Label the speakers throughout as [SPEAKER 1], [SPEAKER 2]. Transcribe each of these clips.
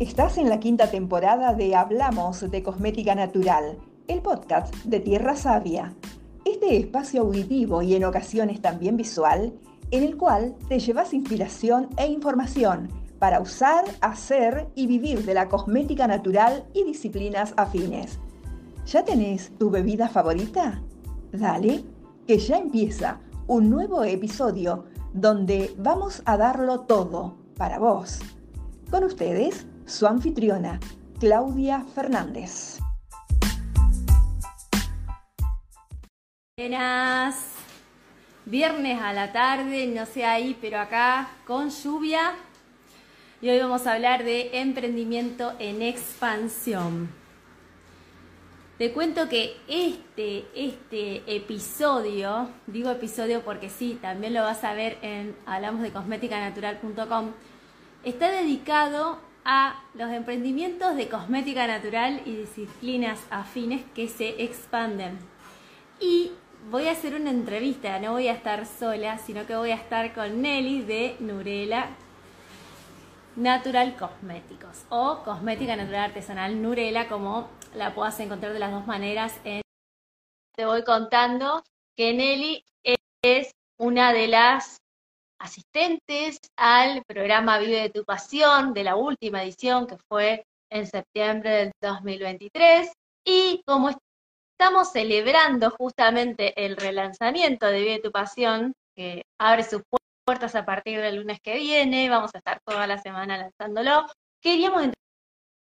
[SPEAKER 1] Estás en la quinta temporada de Hablamos de Cosmética Natural, el podcast de Tierra Sabia. Este espacio auditivo y en ocasiones también visual, en el cual te llevas inspiración e información para usar, hacer y vivir de la cosmética natural y disciplinas afines. ¿Ya tenés tu bebida favorita? Dale, que ya empieza un nuevo episodio donde vamos a darlo todo para vos. Con ustedes, su anfitriona, Claudia Fernández.
[SPEAKER 2] Buenas, viernes a la tarde, no sé ahí, pero acá con lluvia. Y hoy vamos a hablar de emprendimiento en expansión. Te cuento que este, este episodio, digo episodio porque sí, también lo vas a ver en hablamosdecosméticanatural.com, está dedicado a los emprendimientos de cosmética natural y disciplinas afines que se expanden. Y voy a hacer una entrevista, no voy a estar sola, sino que voy a estar con Nelly de Nurela Natural Cosméticos o Cosmética Natural Artesanal Nurela, como la puedas encontrar de las dos maneras. En... Te voy contando que Nelly es una de las asistentes al programa Vive de tu Pasión de la última edición que fue en septiembre del 2023. Y como estamos celebrando justamente el relanzamiento de Vive tu Pasión, que abre sus puertas a partir del lunes que viene, vamos a estar toda la semana lanzándolo, queríamos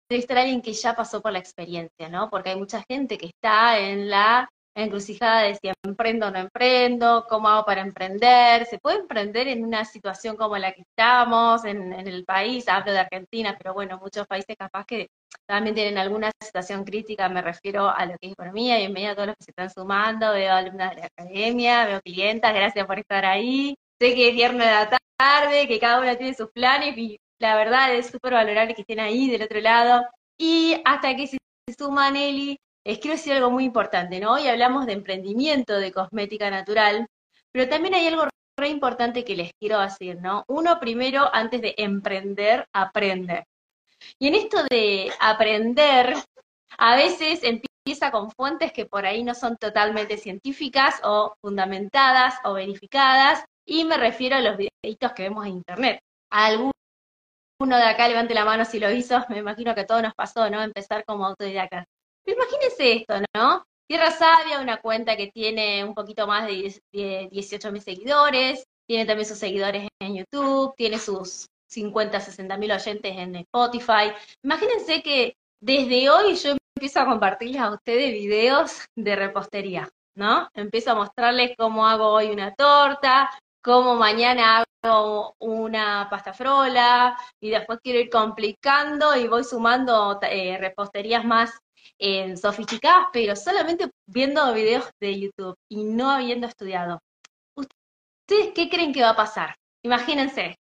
[SPEAKER 2] entrevistar a alguien que ya pasó por la experiencia, ¿no? Porque hay mucha gente que está en la encrucijada de si emprendo o no emprendo, cómo hago para emprender, se puede emprender en una situación como la que estamos, en, el país, hablo de Argentina, pero bueno, muchos países capaz que también tienen alguna situación crítica, me refiero a lo que es economía, bienvenido a todos los que se están sumando, veo alumnas de la academia, veo clientas, gracias por estar ahí, sé que es viernes de la tarde, que cada una tiene sus planes y la verdad es súper valorable que estén ahí del otro lado. Y hasta que se suma Nelly, les quiero decir algo muy importante, ¿no? Hoy hablamos de emprendimiento de cosmética natural, pero también hay algo re importante que les quiero decir, ¿no? Uno primero, antes de emprender, aprende. Y en esto de aprender, a veces empieza con fuentes que por ahí no son totalmente científicas o fundamentadas o verificadas, y me refiero a los videitos que vemos en internet. Alguno de acá levante la mano si lo hizo, me imagino que todo nos pasó, ¿no? Empezar como autodidacta. Imagínense esto, ¿no? Tierra Sabia, una cuenta que tiene un poquito más de 18 mil seguidores, tiene también sus seguidores en YouTube, tiene sus 50, 60 mil oyentes en Spotify. Imagínense que desde hoy yo empiezo a compartirles a ustedes videos de repostería, ¿no? Empiezo a mostrarles cómo hago hoy una torta, cómo mañana hago una pasta frola, y después quiero ir complicando y voy sumando eh, reposterías más en sofisticadas, pero solamente viendo videos de YouTube y no habiendo estudiado. ¿Ustedes qué creen que va a pasar? Imagínense.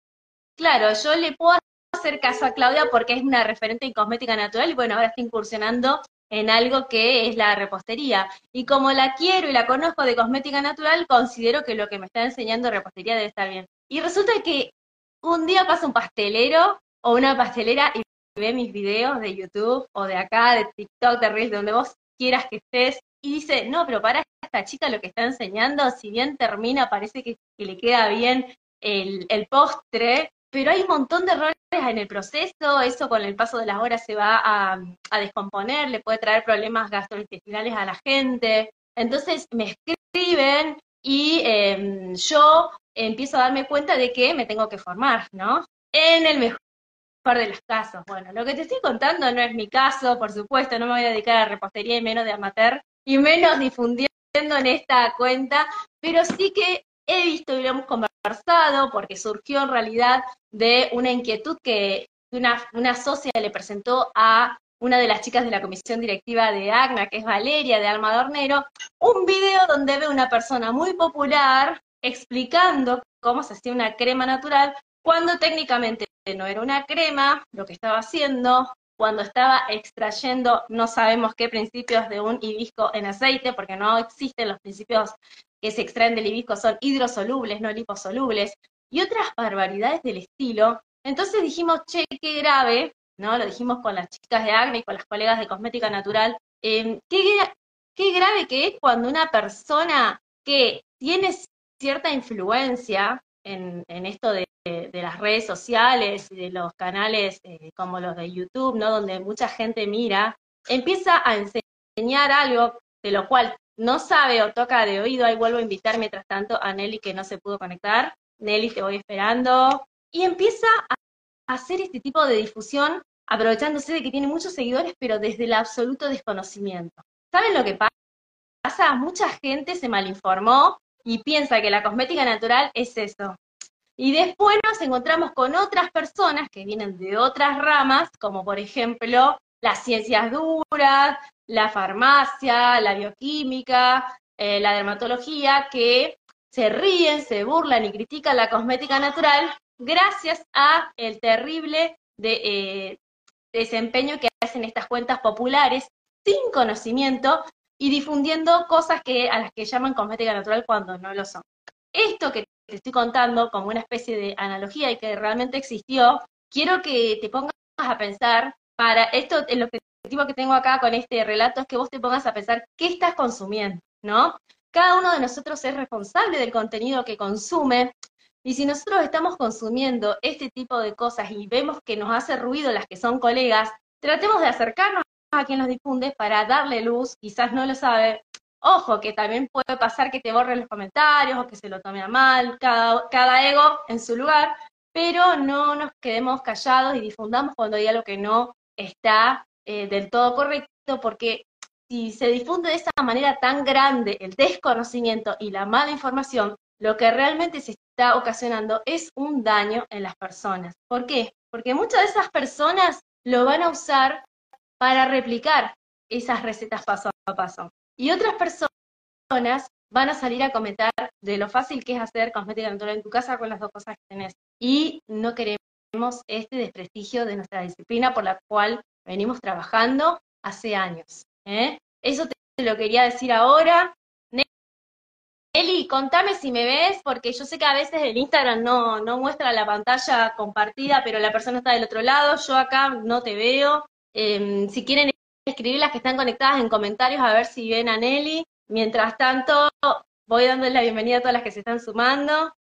[SPEAKER 2] Claro, yo le puedo hacer caso a Claudia porque es una referente en cosmética natural y bueno, ahora está incursionando en algo que es la repostería. Y como la quiero y la conozco de cosmética natural, considero que lo que me está enseñando repostería debe estar bien. Y resulta que un día pasa un pastelero o una pastelera y ve mis videos de YouTube o de acá, de TikTok, de Reels, donde vos quieras que estés, y dice, no, pero para esta chica lo que está enseñando, si bien termina, parece que, le queda bien el, postre, pero hay un montón de errores en el proceso, eso con el paso de las horas se va a, descomponer, le puede traer problemas gastrointestinales a la gente. Entonces me escriben y em, yo empiezo a darme cuenta de que me tengo que formar, ¿no? En el mejor de los casos. Bueno, lo que te estoy contando no es mi caso, por supuesto, no me voy a dedicar a repostería y menos de amateur, y menos difundiendo en esta cuenta, pero sí que he visto y lo hemos conversado porque surgió en realidad de una inquietud que una, una socia le presentó a una de las chicas de la comisión directiva de ACNA, que es Valeria de Alma Dornero, un video donde ve una persona muy popular explicando cómo se hacía una crema natural cuando técnicamente no era una crema, lo que estaba haciendo, cuando estaba extrayendo, no sabemos qué principios de un hibisco en aceite, porque no existen los principios que se extraen del hibisco, son hidrosolubles, no liposolubles, y otras barbaridades del estilo. Entonces dijimos, che, qué grave, ¿no? Lo dijimos con las chicas de acne y con las colegas de cosmética natural. Qué, qué grave que es cuando una persona que tiene cierta influencia en, esto de, las redes sociales y de los canales eh, como los de YouTube, ¿no? Donde mucha gente mira, empieza a enseñar algo de lo cual no sabe o toca de oído, ahí vuelvo a invitar mientras tanto a Nelly que no se pudo conectar. Nelly, te voy esperando. Y empieza a hacer este tipo de difusión aprovechándose de que tiene muchos seguidores, pero desde el absoluto desconocimiento. ¿Saben lo que pasa? Mucha gente se malinformó y piensa que la cosmética natural es eso. Y después nos encontramos con otras personas que vienen de otras ramas, como por ejemplo las ciencias duras, la farmacia, la bioquímica, eh, la dermatología, que se ríen, se burlan y critican la cosmética natural gracias a el terrible eh, desempeño que hacen estas cuentas populares sin conocimiento y difundiendo cosas que, a las que llaman cosmética natural cuando no lo son. Esto que te estoy contando como una especie de analogía y que realmente existió, quiero que te pongas a pensar para esto, el objetivo que tengo acá con este relato es que vos te pongas a pensar qué estás consumiendo, ¿no? Cada uno de nosotros es responsable del contenido que consume y si nosotros estamos consumiendo este tipo de cosas y vemos que nos hace ruido las que son colegas, tratemos de acercarnos a quien los difunde para darle luz, quizás no lo sabe. Ojo, que también puede pasar que te borren los comentarios o que se lo tome a mal, cada, cada ego en su lugar, pero no nos quedemos callados y difundamos cuando hay algo que no está eh, del todo correcto, porque si se difunde de esa manera tan grande el desconocimiento y la mala información, lo que realmente se está ocasionando es un daño en las personas. ¿Por qué? Porque muchas de esas personas lo van a usar para replicar esas recetas paso a paso. Y otras personas van a salir a comentar de lo fácil que es hacer cosmética natural en tu casa con las dos cosas que tenés. Y no queremos este desprestigio de nuestra disciplina por la cual venimos trabajando hace años. ¿eh? Eso te lo quería decir ahora. Eli, contame si me ves, porque yo sé que a veces el Instagram no, no muestra la pantalla compartida, pero la persona está del otro lado, yo acá no te veo. Em, si quieren escribir las que están conectadas en comentarios a ver si ven a Nelly. Mientras tanto, voy dando la bienvenida a todas las que se están sumando.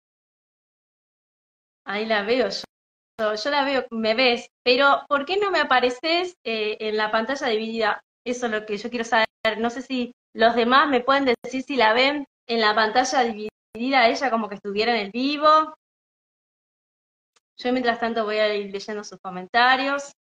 [SPEAKER 2] Ahí la veo yo. Yo la veo, me ves, pero ¿por qué no me apareces eh, en la pantalla dividida? Eso es lo que yo quiero saber. No sé si los demás me pueden decir si la ven en la pantalla dividida ella como que estuviera en el vivo. Yo mientras tanto voy a ir leyendo sus comentarios.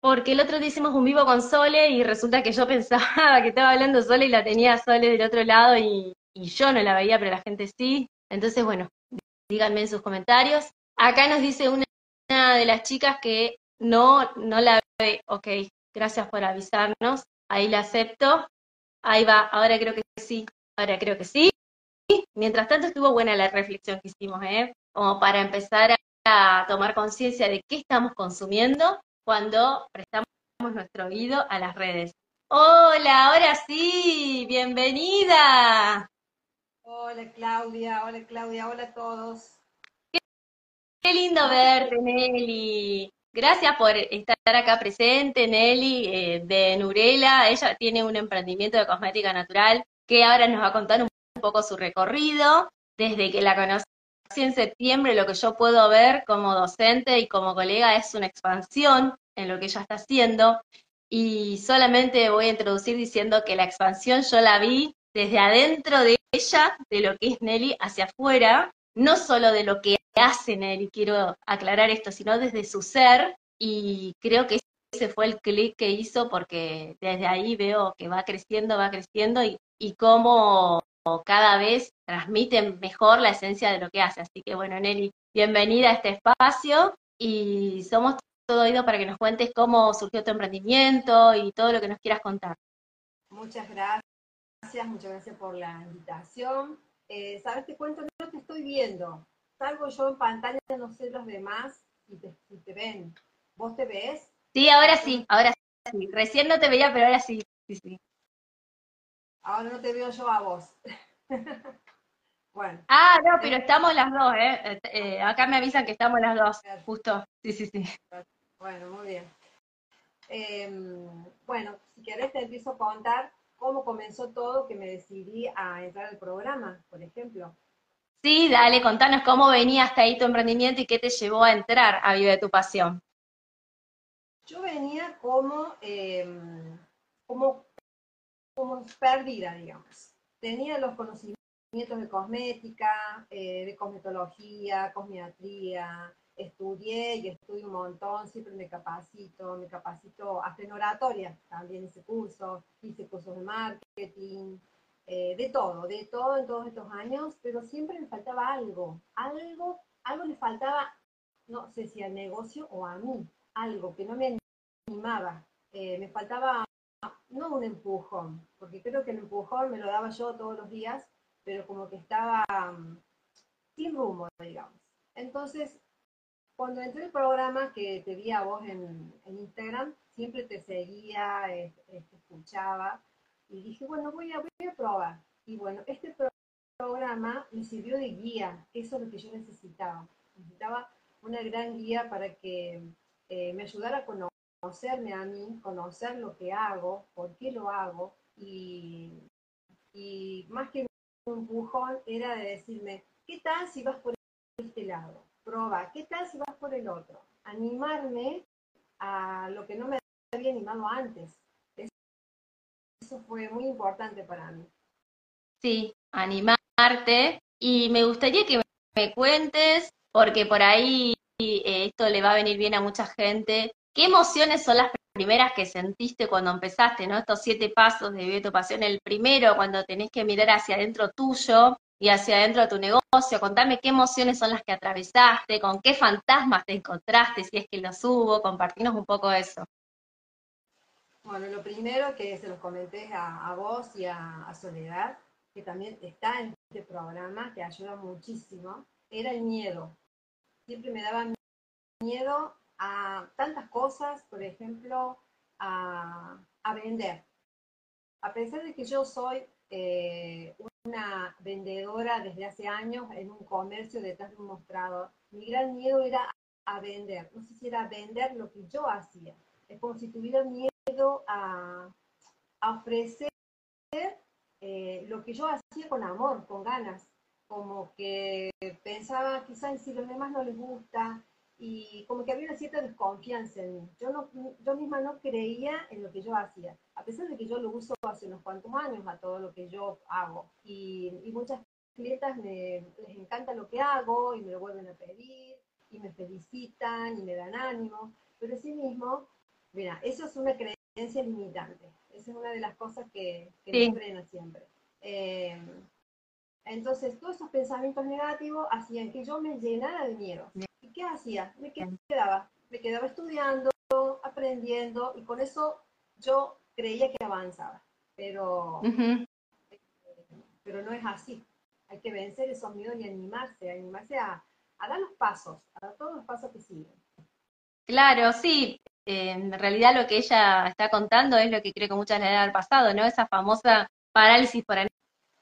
[SPEAKER 2] Porque el otro día hicimos un vivo con Sole y resulta que yo pensaba que estaba hablando Sole y la tenía Sole del otro lado y, yo no la veía, pero la gente sí. Entonces, bueno, díganme en sus comentarios. Acá nos dice una de las chicas que no, no la ve. Ok, gracias por avisarnos. Ahí la acepto. Ahí va, ahora creo que sí. Ahora creo que sí. Mientras tanto estuvo buena la reflexión que hicimos, ¿eh? Como para empezar a tomar conciencia de qué estamos consumiendo cuando prestamos nuestro oído a las redes. Hola, ahora sí, bienvenida.
[SPEAKER 3] Hola Claudia, hola Claudia, hola a todos.
[SPEAKER 2] Qué, lindo verte, Nelly. Gracias por estar acá presente, Nelly, eh, de Nurela. Ella tiene un emprendimiento de cosmética natural que ahora nos va a contar un poco su recorrido. Desde que la en septiembre lo que yo puedo ver como docente y como colega es una expansión en lo que ella está haciendo. Y solamente voy a introducir diciendo que la expansión yo la vi desde adentro de ella, de lo que es Nelly, hacia afuera, no solo de lo que hace Nelly, quiero aclarar esto, sino desde su ser. Y creo que ese fue el clic que hizo porque desde ahí veo que va creciendo, va creciendo y, y cómo cada vez transmiten mejor la esencia de lo que hace. Así que bueno, Nelly, bienvenida a este espacio y somos todo oído para que nos cuentes cómo surgió tu emprendimiento y todo lo que nos quieras contar.
[SPEAKER 3] Muchas gracias, muchas gracias por la invitación. Eh, Sabes, te cuento, no te estoy viendo. Salgo yo en pantalla, no sé los demás si te, te ven. ¿Vos te ves?
[SPEAKER 2] Sí, ahora sí, ahora sí. Recién no te veía, pero ahora sí, sí, sí.
[SPEAKER 3] Ahora no te veo yo a vos.
[SPEAKER 2] Bueno. Ah, no, pero estamos las dos, ¿eh? ¿eh? Acá me avisan que estamos las dos, justo. Sí, sí, sí.
[SPEAKER 3] Bueno, muy bien. Em, bueno, si querés te empiezo a contar cómo comenzó todo que me decidí a entrar al programa, por ejemplo.
[SPEAKER 2] Sí, dale, contanos cómo venía hasta ahí tu emprendimiento y qué te llevó a entrar a Vive tu Pasión.
[SPEAKER 3] Yo venía como, em, como, como perdida, digamos. Tenía los conocimientos de cosmética, eh, de cosmetología, cosmiatría, estudié y estudio un montón, siempre me capacito, me capacito hasta en oratoria, también ese curso, hice cursos de marketing, eh, de todo, de todo en todos estos años, pero siempre me faltaba algo, algo, algo le faltaba, no sé si al negocio o a mí, algo que no me animaba, eh, me faltaba no un empujón, porque creo que el empujón me lo daba yo todos los días, pero como que estaba mm, sin rumbo, digamos. Entonces, cuando entré el programa que te vi a vos en, Instagram, siempre te seguía, te escuchaba, y dije, bueno, voy a, voy a probar. Y bueno, este programa me sirvió de guía, eso es lo que yo necesitaba. Necesitaba una gran guía para que eh, me ayudara a conocerme a mí, conocer lo que hago, por qué lo hago, y, más que un empujón era de decirme, ¿qué tal si vas por este lado? Proba, ¿qué tal si vas por el otro? Animarme a lo que no me había animado antes eso fue muy importante para mí.
[SPEAKER 2] Sí, animarte. Y me gustaría que me cuentes, porque por ahí eh, esto le va a venir bien a mucha gente, ¿qué emociones son las primeras que sentiste cuando empezaste, ¿no? Estos siete pasos de Vive tu Pasión. El primero, cuando tenés que mirar hacia adentro tuyo y hacia adentro de tu negocio. Contame qué emociones son las que atravesaste, con qué fantasmas te encontraste, si es que los hubo. Compartinos un poco eso.
[SPEAKER 3] Bueno, lo primero que se los comenté a, vos y a, Soledad, que también está en este programa, que ayuda muchísimo, era el miedo. Siempre me daba miedo a tantas cosas, por ejemplo, a, vender. A pesar de que yo soy eh, una vendedora desde hace años en un comercio detrás de un mostrador, mi gran miedo era a vender. No sé si era vender lo que yo hacía. Es como si tuviera miedo a, ofrecer eh, lo que yo hacía con amor, con ganas, como que pensaba quizás si los demás no les gusta y como que había una cierta desconfianza en mí. Yo, no, yo misma no creía en lo que yo hacía, a pesar de que yo lo uso hace unos cuantos años a todo lo que yo hago. Y, muchas clientas me, les encanta lo que hago y me lo vuelven a pedir y me felicitan y me dan ánimo, pero sí mismo, mira, eso es una creencia limitante. Esa es una de las cosas que, que frena siempre. Eh, entonces, todos esos pensamientos negativos hacían que yo me llenara de miedo. ¿Y qué hacía? Me quedaba, me quedaba estudiando, aprendiendo, y con eso yo creía que avanzaba. Pero, pero no es así. Hay que vencer esos miedos y animarse, animarse a, a dar los pasos, a dar todos los pasos que siguen.
[SPEAKER 2] Claro, sí, en realidad lo que ella está contando es lo que creo que muchas le han pasado, ¿no? Esa famosa parálisis por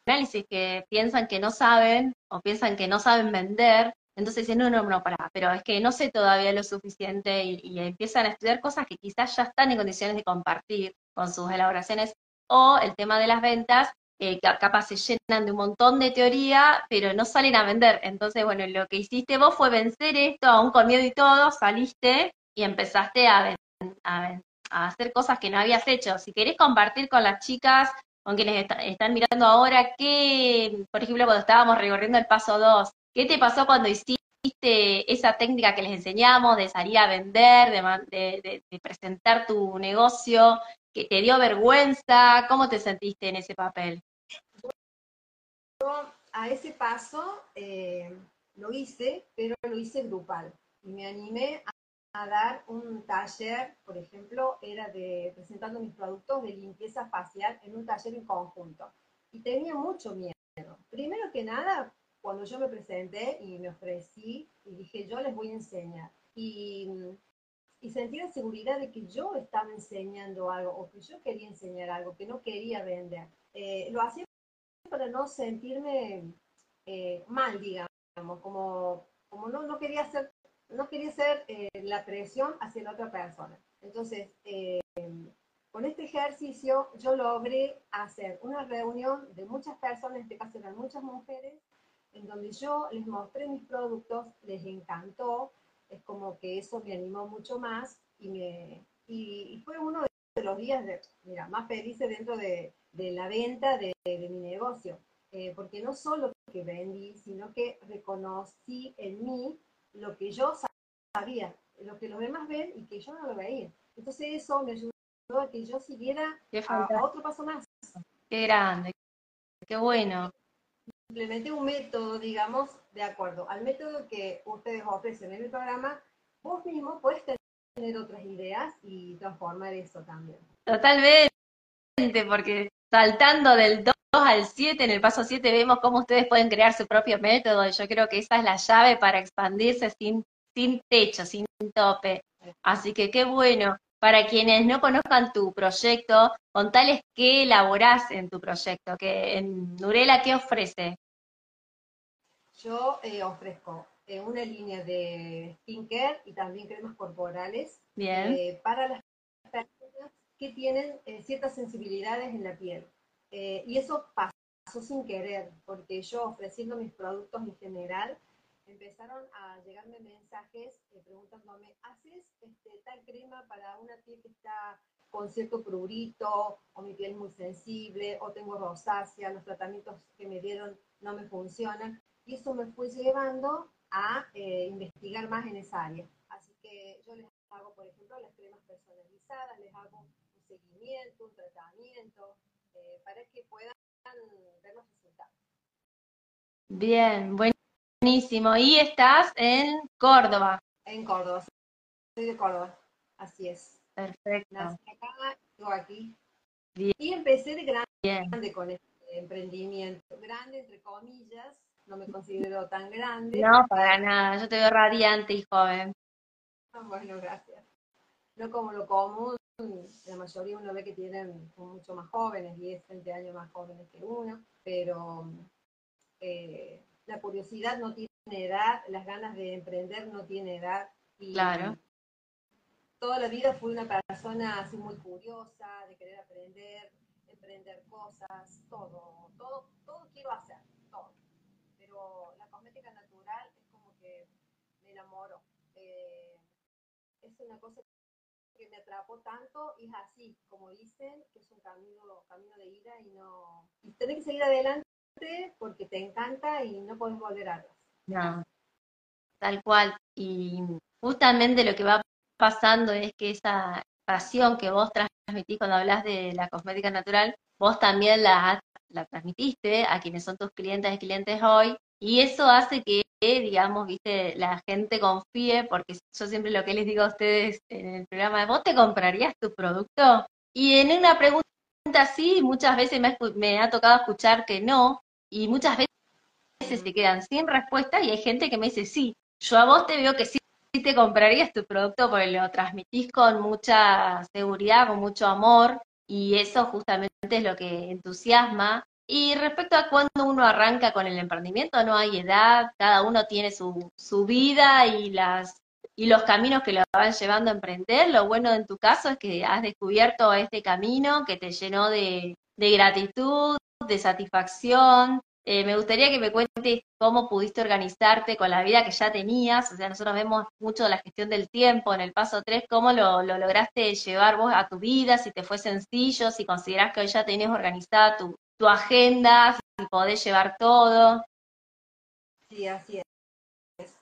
[SPEAKER 2] análisis que piensan que no saben o piensan que no saben vender, entonces dicen, no, no, no, para, pero es que no sé todavía lo suficiente y, empiezan a estudiar cosas que quizás ya están en condiciones de compartir con sus elaboraciones o el tema de las ventas, eh, capaz se llenan de un montón de teoría, pero no salen a vender. Entonces, bueno, lo que hiciste vos fue vencer esto, aún con miedo y todo, saliste y empezaste a, a, hacer cosas que no habías hecho. Si querés compartir con las chicas, con quienes están mirando ahora, qué, por ejemplo, cuando estábamos recorriendo el paso 2, ¿qué te pasó cuando hiciste esa técnica que les enseñamos de salir a vender, de, presentar tu negocio, que te dio vergüenza? ¿Cómo te sentiste en ese papel?
[SPEAKER 3] Yo a ese paso eh, lo hice, pero lo hice grupal y me animé a a dar un taller, por ejemplo, era de presentando mis productos de limpieza facial en un taller en conjunto. Y tenía mucho miedo. Primero que nada, cuando yo me presenté y me ofrecí y dije, yo les voy a enseñar. Y, y sentí la seguridad de que yo estaba enseñando algo o que yo quería enseñar algo, que no quería vender. Eh, lo hacía para no sentirme eh, mal, digamos, como, como no, no quería hacer, no quería hacer eh, la presión hacia la otra persona. Entonces, eh, con este ejercicio yo logré hacer una reunión de muchas personas, en este caso eran muchas mujeres, en donde yo les mostré mis productos, les encantó, es como que eso me animó mucho más y, me, y, fue uno de los días de, mira, más felices dentro de, de la venta de, de mi negocio, eh, porque no solo que vendí, sino que reconocí en mí lo que yo sabía, lo que los demás ven y que yo no lo veía. Entonces eso me ayudó a que yo siguiera a, otro paso más.
[SPEAKER 2] Qué grande, qué bueno.
[SPEAKER 3] Implementé un método, digamos, de acuerdo al método que ustedes ofrecen en el programa, vos mismo puedes tener otras ideas y transformar eso también.
[SPEAKER 2] Totalmente, porque saltando del 2 al 7, en el paso 7 vemos cómo ustedes pueden crear su propio método y yo creo que esa es la llave para expandirse sin, sin techo, sin tope. Así que qué bueno. Para quienes no conozcan tu proyecto, contales qué elaborás en tu proyecto, que en Nurela, ¿qué ofrece?
[SPEAKER 3] Yo eh, ofrezco eh, una línea de skincare y también cremas corporales eh, para las personas que tienen ciertas sensibilidades en la piel. y eso pasó sin querer, porque yo ofreciendo mis productos en general, empezaron a llegarme mensajes preguntándome, ¿haces este, tal crema para una piel que está con cierto prurito, o mi piel muy sensible, o tengo rosácea, los tratamientos que me dieron no me funcionan? Y eso me fue llevando a eh, investigar más en esa área. Así que yo les hago, por ejemplo, las cremas personalizadas, les hago un seguimiento, un tratamiento, eh, para que puedan ver los resultados.
[SPEAKER 2] Bien, buenísimo. Y estás en Córdoba.
[SPEAKER 3] En Córdoba, soy de Córdoba, así es.
[SPEAKER 2] Perfecto.
[SPEAKER 3] Nací acá, vivo aquí. Y empecé de grande con este emprendimiento, grande entre comillas, no me considero tan grande.
[SPEAKER 2] No, para nada, yo te veo radiante y joven.
[SPEAKER 3] Ah, bueno, gracias. No como lo común, la mayoría uno ve que tienen mucho más jóvenes, 10, 20 años más jóvenes que uno, pero eh, la curiosidad no tiene edad, las ganas de emprender no tiene edad.
[SPEAKER 2] Y claro.
[SPEAKER 3] Toda la vida fui una persona así muy curiosa, de querer aprender, emprender cosas, todo, todo, todo quiero hacer la cosmética natural es como que me enamoro. Eh, es una cosa que me atrapó tanto y es así, como dicen, que es un camino, camino de ida y no... Y tenés que seguir adelante porque te encanta y no podés volver atrás.
[SPEAKER 2] No, tal cual. Y justamente lo que va pasando es que esa pasión que vos transmitís cuando hablas de la cosmética natural, vos también la, la transmitiste a quienes son tus clientes y clientes hoy y eso hace que, digamos, viste, la gente confíe, porque yo siempre lo que les digo a ustedes en el programa, ¿vos te comprarías tu producto? Y en una pregunta así, muchas veces me, ha tocado escuchar que no, y muchas veces se quedan sin respuesta y hay gente que me dice, sí, yo a vos te veo que sí te comprarías tu producto porque lo transmitís con mucha seguridad, con mucho amor, y eso justamente es lo que entusiasma y respecto a cuando uno arranca con el emprendimiento, no hay edad, cada uno tiene su, su vida y, las, y los caminos que lo van llevando a emprender. Lo bueno en tu caso es que has descubierto este camino que te llenó de, de gratitud, de satisfacción. Eh, me gustaría que me cuentes cómo pudiste organizarte con la vida que ya tenías. O sea, nosotros vemos mucho la gestión del tiempo en el paso 3, cómo lo, lo lograste llevar vos a tu vida, si te fue sencillo, si considerás que hoy ya tenías organizada tu, tu agenda, si podés llevar todo.
[SPEAKER 3] Sí, así es.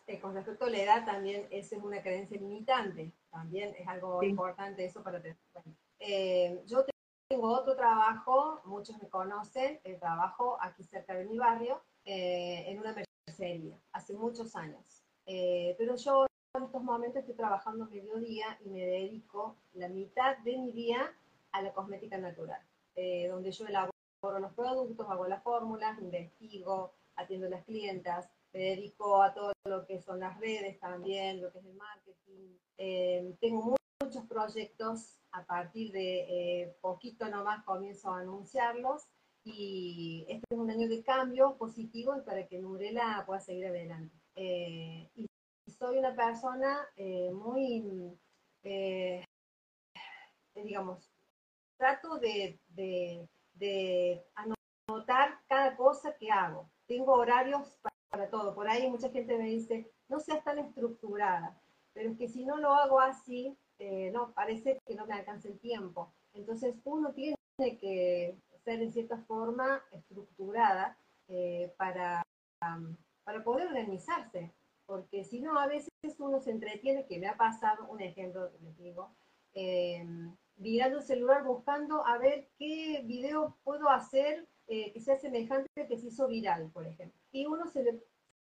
[SPEAKER 3] Eh, con respecto a la edad, también esa es una creencia limitante. También es algo importante eso para tener eh, yo tengo otro trabajo, muchos me conocen, el trabajo aquí cerca de mi barrio, eh, en una mercería, hace muchos años. pero yo en estos momentos estoy trabajando mediodía y me dedico la mitad de mi día a la cosmética natural, donde yo elaboro los productos, hago las fórmulas, investigo, atiendo a las clientas, me dedico a todo lo que son las redes también, lo que es el marketing. Eh, tengo muchos proyectos, a partir de eh, poquito nomás comienzo a anunciarlos y este es un año de cambio positivo para que Nurela pueda seguir adelante. Eh, y soy una persona eh, muy, eh, digamos, trato de, de, de, anotar cada cosa que hago. Tengo horarios para, todo. Por ahí mucha gente me dice, no seas tan estructurada, pero es que si no lo hago así, no, parece que no me alcanza el tiempo. Entonces uno tiene que ser en cierta forma estructurada para, para poder organizarse porque si no, a veces uno se entretiene, que me ha pasado, un ejemplo, les digo, eh, el celular buscando a ver qué video puedo hacer eh, que sea semejante al que se hizo viral, por ejemplo. Y uno se le,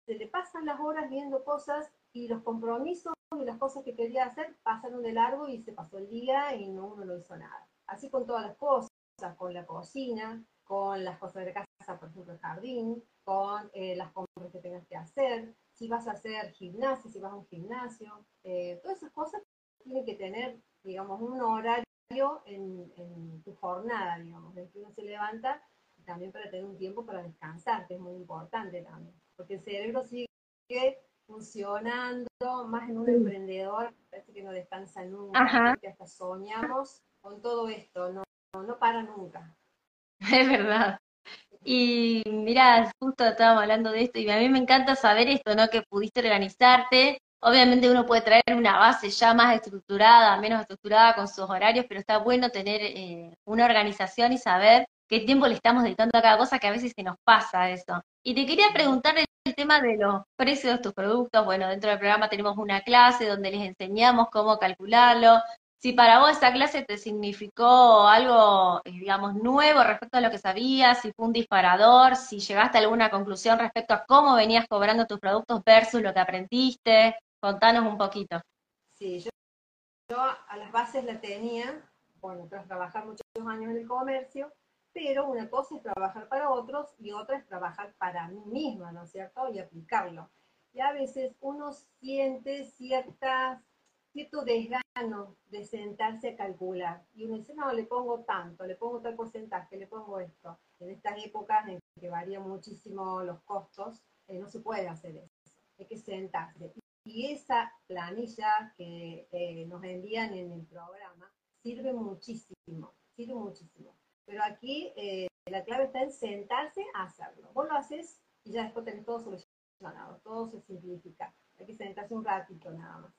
[SPEAKER 3] se le pasan las horas viendo cosas y los compromisos y las cosas que quería hacer pasaron de largo y se pasó el día y no, uno no hizo nada. Así con todas las cosas, con la cocina, con las cosas de casa, por ejemplo, el jardín, con eh, las compras que tengas que hacer, si vas a hacer gimnasia, si vas a un gimnasio, eh, todas esas cosas tienen que tener, digamos, un horario en, tu jornada, digamos, en que uno se levanta, también para tener un tiempo para descansar, que es muy importante también, porque el cerebro sigue funcionando más en un emprendedor, parece que no descansa nunca, que hasta soñamos con todo esto, no, no para nunca.
[SPEAKER 2] Es verdad. Y mira, justo estábamos hablando de esto y a mí me encanta saber esto, ¿no? Que pudiste organizarte. Obviamente uno puede traer una base ya más estructurada, menos estructurada con sus horarios, pero está bueno tener eh, una organización y saber qué tiempo le estamos dedicando a cada cosa, que a veces se nos pasa eso. Y te quería preguntar el tema de los precios de tus productos. Bueno, dentro del programa tenemos una clase donde les enseñamos cómo calcularlo, si para vos esa clase te significó algo, eh, digamos, nuevo respecto a lo que sabías, si fue un disparador, si llegaste a alguna conclusión respecto a cómo venías cobrando tus productos versus lo que aprendiste, contanos un poquito.
[SPEAKER 3] Sí, yo, a las bases la tenía, bueno, tras trabajar muchos años en el comercio, pero una cosa es trabajar para otros y otra es trabajar para mí misma, ¿no es cierto? Y aplicarlo. Y a veces uno siente ciertas cierto desgano de sentarse a calcular. Y uno dice, no, le pongo tanto, le pongo tal porcentaje, le pongo esto. En estas épocas en que varían muchísimo los costos, eh, no se puede hacer eso. Hay que sentarse. Y esa planilla que eh, nos envían en el programa sirve muchísimo, sirve muchísimo. Pero aquí eh, la clave está en sentarse a hacerlo. Vos lo haces y ya después tenés todo solucionado, todo se simplifica. Hay que sentarse un ratito nada más.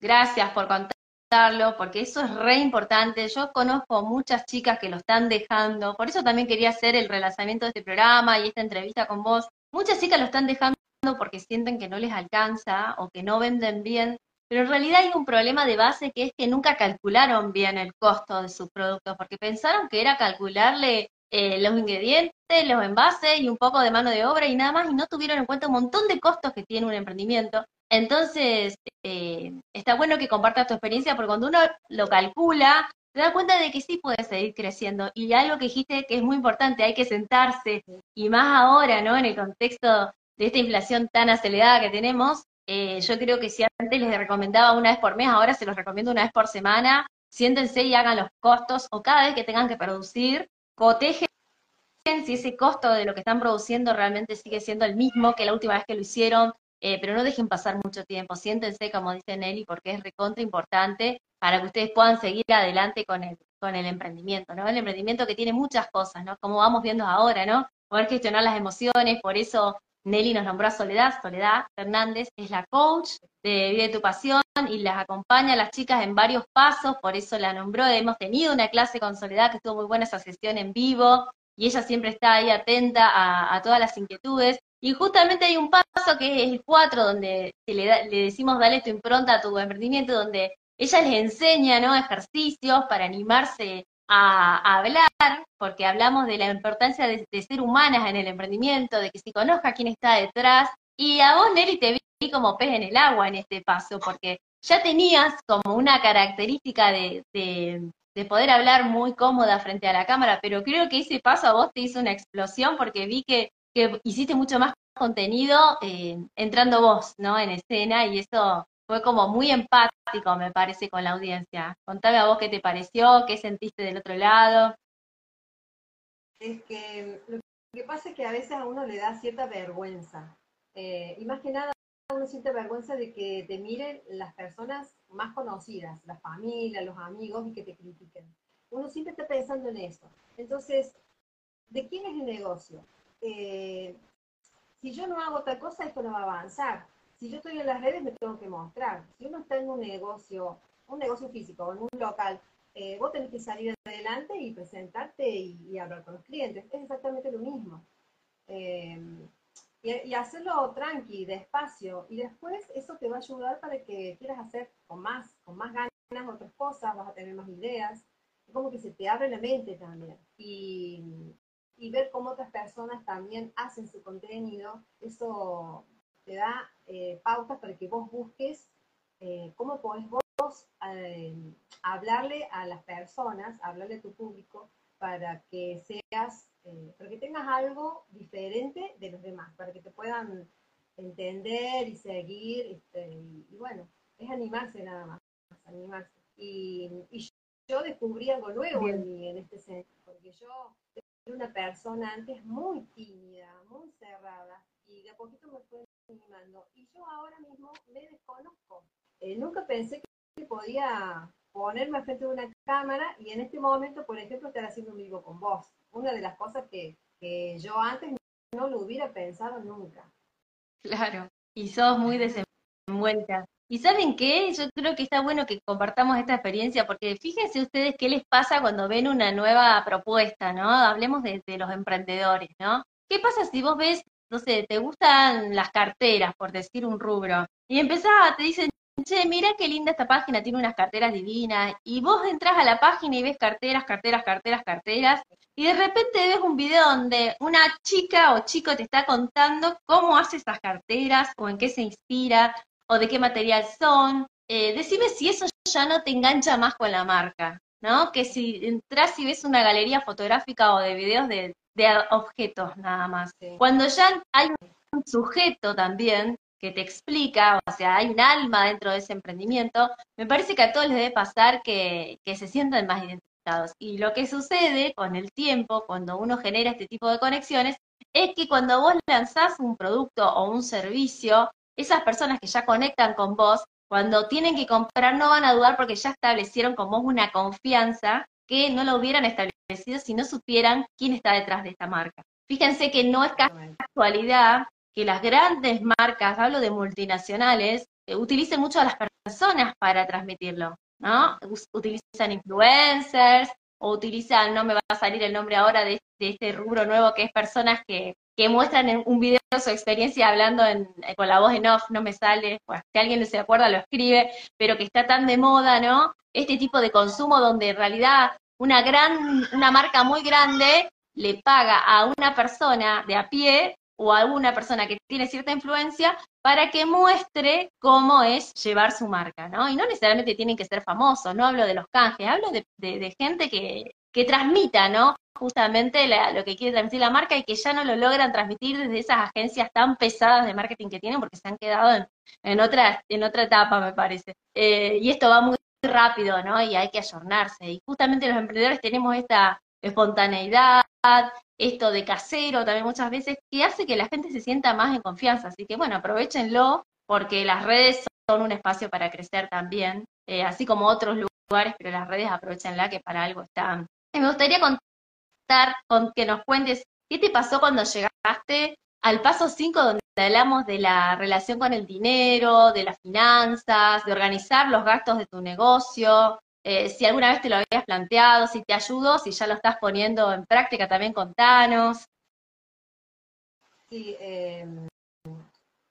[SPEAKER 2] Gracias por contarlo, porque eso es re importante. Yo conozco muchas chicas que lo están dejando, por eso también quería hacer el relanzamiento de este programa y esta entrevista con vos. Muchas chicas lo están dejando porque sienten que no les alcanza o que no venden bien, pero en realidad hay un problema de base que es que nunca calcularon bien el costo de sus productos, porque pensaron que era calcularle eh, los ingredientes, los envases y un poco de mano de obra y nada más, y no tuvieron en cuenta un montón de costos que tiene un emprendimiento. Entonces, eh, está bueno que compartas tu experiencia porque cuando uno lo calcula, te da cuenta de que sí puede seguir creciendo. Y algo que dijiste que es muy importante, hay que sentarse, y más ahora, ¿no? En el contexto de esta inflación tan acelerada que tenemos, eh, yo creo que si antes les recomendaba una vez por mes, ahora se los recomiendo una vez por semana, siéntense y hagan los costos, o cada vez que tengan que producir, cotejen si ese costo de lo que están produciendo realmente sigue siendo el mismo que la última vez que lo hicieron, eh, pero no dejen pasar mucho tiempo, siéntense, como dice Nelly, porque es recontra importante para que ustedes puedan seguir adelante con el, con el emprendimiento, ¿no? El emprendimiento que tiene muchas cosas, ¿no? Como vamos viendo ahora, ¿no? Poder gestionar las emociones, por eso Nelly nos nombró a Soledad, Soledad Fernández es la coach de Vive tu Pasión y las acompaña a las chicas en varios pasos, por eso la nombró, hemos tenido una clase con Soledad que estuvo muy buena esa sesión en vivo, y ella siempre está ahí atenta a, todas las inquietudes. Y justamente hay un paso que es el 4, donde le, le, decimos dale tu impronta a tu emprendimiento, donde ella les enseña ¿no? ejercicios para animarse a, hablar, porque hablamos de la importancia de, ser humanas en el emprendimiento, de que se conozca quién está detrás. Y a vos, Nelly, te vi como pez en el agua en este paso, porque ya tenías como una característica de, de poder hablar muy cómoda frente a la cámara, pero creo que ese paso a vos te hizo una explosión porque vi que que hiciste mucho más contenido eh, entrando vos, ¿no? En escena y eso fue como muy empático, me parece, con la audiencia. Contame a vos qué te pareció, qué sentiste del otro lado.
[SPEAKER 3] es que lo que pasa es que a veces a uno le da cierta vergüenza. Eh, y más que nada uno siente vergüenza de que te miren las personas más conocidas, la familia, los amigos y que te critiquen. Uno siempre está pensando en eso. Entonces, ¿de quién es el negocio? Eh, si yo no hago tal cosa, esto no va a avanzar. Si yo estoy en las redes, me tengo que mostrar. Si uno está en un negocio, un negocio físico, en un local, eh, vos tenés que salir adelante y presentarte y, hablar con los clientes. Es exactamente lo mismo. Eh, y, hacerlo tranqui, despacio. Y después eso te va a ayudar para que quieras hacer con más, con más ganas otras cosas, vas a tener más ideas. Es como que se te abre la mente también. Y, y ver cómo otras personas también hacen su contenido, eso te da eh, pautas para que vos busques eh, cómo podés vos eh, hablarle a las personas, hablarle a tu público para que seas, para que tengas algo diferente de los demás, para que te puedan entender y seguir, este, y, bueno, es animarse nada más, animarse. Y, yo descubrí algo nuevo en mí en este sentido, porque yo era una persona antes muy tímida, muy cerrada, y de a poquito me fue animando. Y yo ahora mismo me desconozco. Eh, nunca pensé que podía ponerme frente a una cámara y en este momento, por ejemplo, estar haciendo un vivo con vos. Una de las cosas que, que yo antes no lo hubiera pensado nunca.
[SPEAKER 2] Claro, y sos muy desenvuelta. ¿Y saben qué? Yo creo que está bueno que compartamos esta experiencia, porque fíjense ustedes qué les pasa cuando ven una nueva propuesta, ¿no? Hablemos de, de los emprendedores, ¿no? ¿Qué pasa si vos ves no sé, te gustan las carteras, por decir un rubro, y empezás, te dicen, che, mira qué linda esta página, tiene unas carteras divinas, y vos entras a la página y ves carteras, carteras, carteras, carteras, y de repente ves un video donde una chica o chico te está contando cómo hace esas carteras, o en qué se inspira, o de qué material son. Eh, decime si eso ya no te engancha más con la marca, ¿no? Que si entras y ves una galería fotográfica o de videos de, de objetos nada más. Cuando ya hay un sujeto también que te explica, o sea, hay un alma dentro de ese emprendimiento, me parece que a todos les debe pasar que, que se sientan más identificados. Y lo que sucede con el tiempo, cuando uno genera este tipo de conexiones, es que cuando vos lanzás un producto o un servicio, esas personas que ya conectan con vos, cuando tienen que comprar no van a dudar porque ya establecieron con vos una confianza que no lo hubieran establecido si no supieran quién está detrás de esta marca. Fíjense que no es casualidad que las grandes marcas, hablo de multinacionales, eh, utilicen mucho a las personas para transmitirlo, ¿no? Utilizan influencers o utilizan, no me va a salir el nombre ahora de, este rubro nuevo que es personas que, que muestran en un video su experiencia hablando en, con la voz en off, no me sale, bueno, si alguien no se acuerda lo escribe, pero que está tan de moda, ¿no? Este tipo de consumo donde en realidad una gran, una marca muy grande le paga a una persona de a pie o a una persona que tiene cierta influencia para que muestre cómo es llevar su marca, ¿no? Y no necesariamente tienen que ser famosos, no hablo de los canjes, hablo de, gente que, que transmita, ¿no? Justamente lo que quiere transmitir la marca y que ya no lo logran transmitir desde esas agencias tan pesadas de marketing que tienen porque se han quedado en, otra, en otra etapa, me parece. Eh, y esto va muy rápido, ¿no? Y hay que ayornarse. Y justamente los emprendedores tenemos esta espontaneidad, esto de casero también muchas veces, que hace que la gente se sienta más en confianza. Así que bueno, aprovechenlo porque las redes son un espacio para crecer también, eh, así como otros lugares, pero las redes aprovechenla que para algo están. me gustaría contar, con, que nos cuentes qué te pasó cuando llegaste al paso 5 donde hablamos de la relación con el dinero, de las finanzas, de organizar los gastos de tu negocio, eh, si alguna vez te lo habías planteado, si te ayudó, si ya lo estás poniendo en práctica, también contanos.
[SPEAKER 3] Sí, em,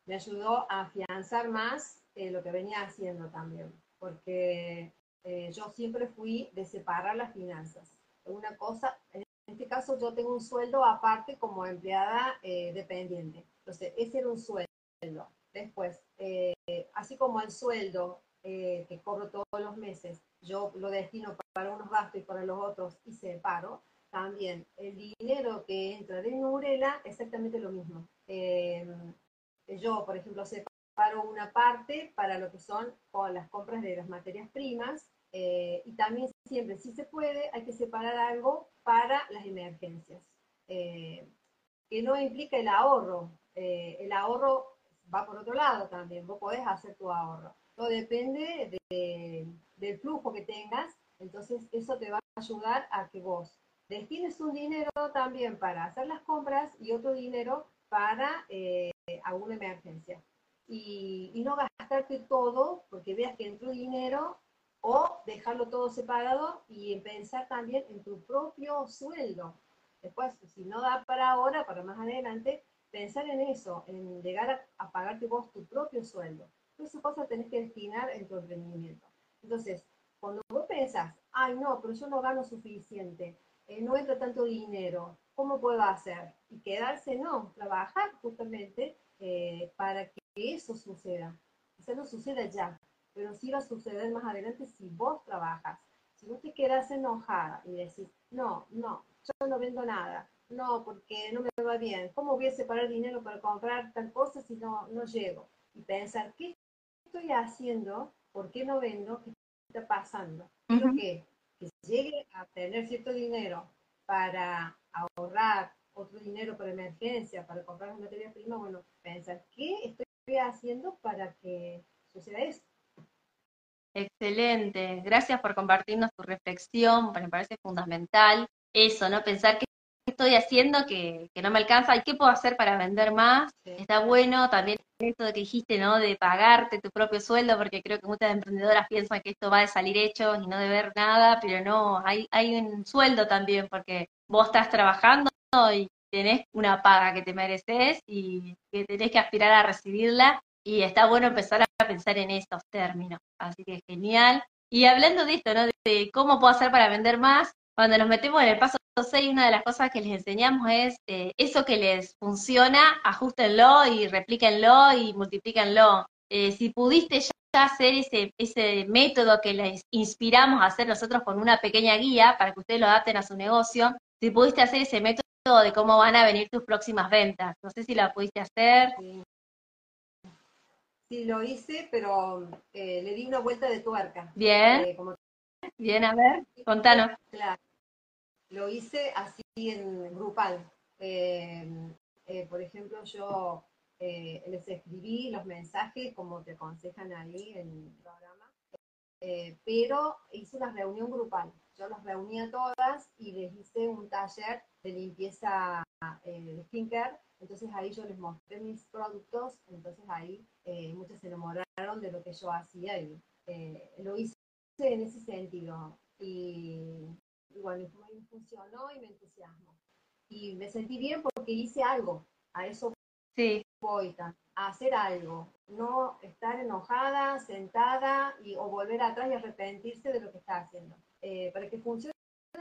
[SPEAKER 3] me ayudó a afianzar más eh, lo que venía haciendo también, porque eh, yo siempre fui de separar las finanzas. Una cosa, en este caso yo tengo un sueldo aparte como empleada dependiente. Entonces, ese era un sueldo. Después, así como el sueldo que cobro todos los meses yo lo destino para unos gastos y para los otros y separo, también el dinero que entra de Nurela, exactamente lo mismo. Em, yo, por ejemplo, separo una parte para lo que son las compras de las materias primas eh, y también siempre, si se puede, hay que separar algo para las emergencias. eh, que no implica el ahorro. Eh, el ahorro va por otro lado también, vos podés hacer tu ahorro. Todo depende del flujo que tengas, entonces eso te va a ayudar a que vos destines un dinero también para hacer las compras y otro dinero para eh, alguna emergencia. Y, no gastarte todo porque veas que entró dinero o dejarlo todo separado y pensar también en tu propio sueldo. Después, si no da para ahora, para más adelante, pensar en eso, en llegar a, pagarte vos tu propio sueldo. Todas esas cosas tenés que destinar en tu emprendimiento. Entonces, cuando vos pensás, ay no, pero yo no gano suficiente, eh, no entra tanto dinero, ¿cómo puedo hacer? Y quedarse, no, trabajar justamente eh, para que eso suceda. Eso no suceda ya, pero sí va a suceder más adelante si vos trabajas. Si vos te quedas enojada y decís, no, no, yo no vendo nada, no, porque no me va bien. ¿Cómo voy a separar dinero para comprar tal cosa si no, no llego? Y pensar, ¿qué estoy haciendo? ¿Por qué no vendo? ¿Qué pasando? Creo que, que llegue a tener cierto dinero para ahorrar otro dinero para emergencia, para comprar una materia prima, bueno, pensar, ¿qué estoy haciendo para que suceda eso?
[SPEAKER 2] Excelente, gracias por compartirnos tu reflexión, me parece fundamental eso, ¿no? Pensar qué estoy haciendo que, no me alcanza y qué puedo hacer para vender más. Está bueno también esto que dijiste, ¿no? De pagarte tu propio sueldo, porque creo que muchas emprendedoras piensan que esto va de salir hecho y no de ver nada, pero no, hay, hay un sueldo también, porque vos estás trabajando y tenés una paga que te mereces y que tenés que aspirar a recibirla y está bueno empezar a pensar en estos términos. Así que genial. Y hablando de esto, ¿no? De cómo puedo hacer para vender más, cuando nos metemos en el paso 6, una de las cosas que les enseñamos es eh, eso que les funciona, ajustenlo y replíquenlo y multiplíquenlo. Eh, si pudiste ya hacer ese, ese método que les inspiramos a hacer nosotros con una pequeña guía para que ustedes lo adapten a su negocio, si pudiste hacer ese método de cómo van a venir tus próximas ventas. No sé si la pudiste hacer.
[SPEAKER 3] Sí, lo hice, pero eh, le di una vuelta de tuerca.
[SPEAKER 2] Bien. Bien, a ver, contanos.
[SPEAKER 3] Claro. Lo hice así en grupal. Eh, eh, por ejemplo, yo eh, les escribí los mensajes como te aconsejan ahí en el programa, pero hice una reunión grupal. Yo los reuní a todas y les hice un taller de limpieza de skincare. Entonces ahí yo les mostré mis productos, entonces ahí muchas se enamoraron de lo que yo hacía y lo hice en ese sentido. Y bueno, me funcionó y me entusiasmó. Y me sentí bien porque hice algo, a eso
[SPEAKER 2] sí.
[SPEAKER 3] voy, a hacer algo, no estar enojada, sentada y, o volver atrás y arrepentirse de lo que está haciendo. Eh, para que funcionen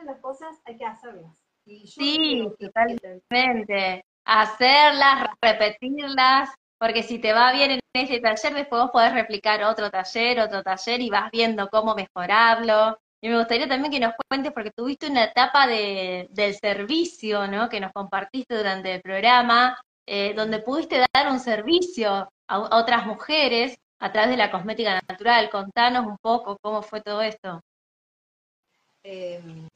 [SPEAKER 3] las cosas hay que hacerlas.
[SPEAKER 2] sí, totalmente. Hacerlas, repetirlas, porque si te va bien en ese taller, después vos podés replicar otro taller, otro taller y vas viendo cómo mejorarlo. Y me gustaría también que nos cuentes, porque tuviste una etapa de, del servicio, ¿no? Que nos compartiste durante el programa, eh, donde pudiste dar un servicio a, otras mujeres a través de la cosmética natural. Contanos un poco cómo fue todo esto.
[SPEAKER 3] Em,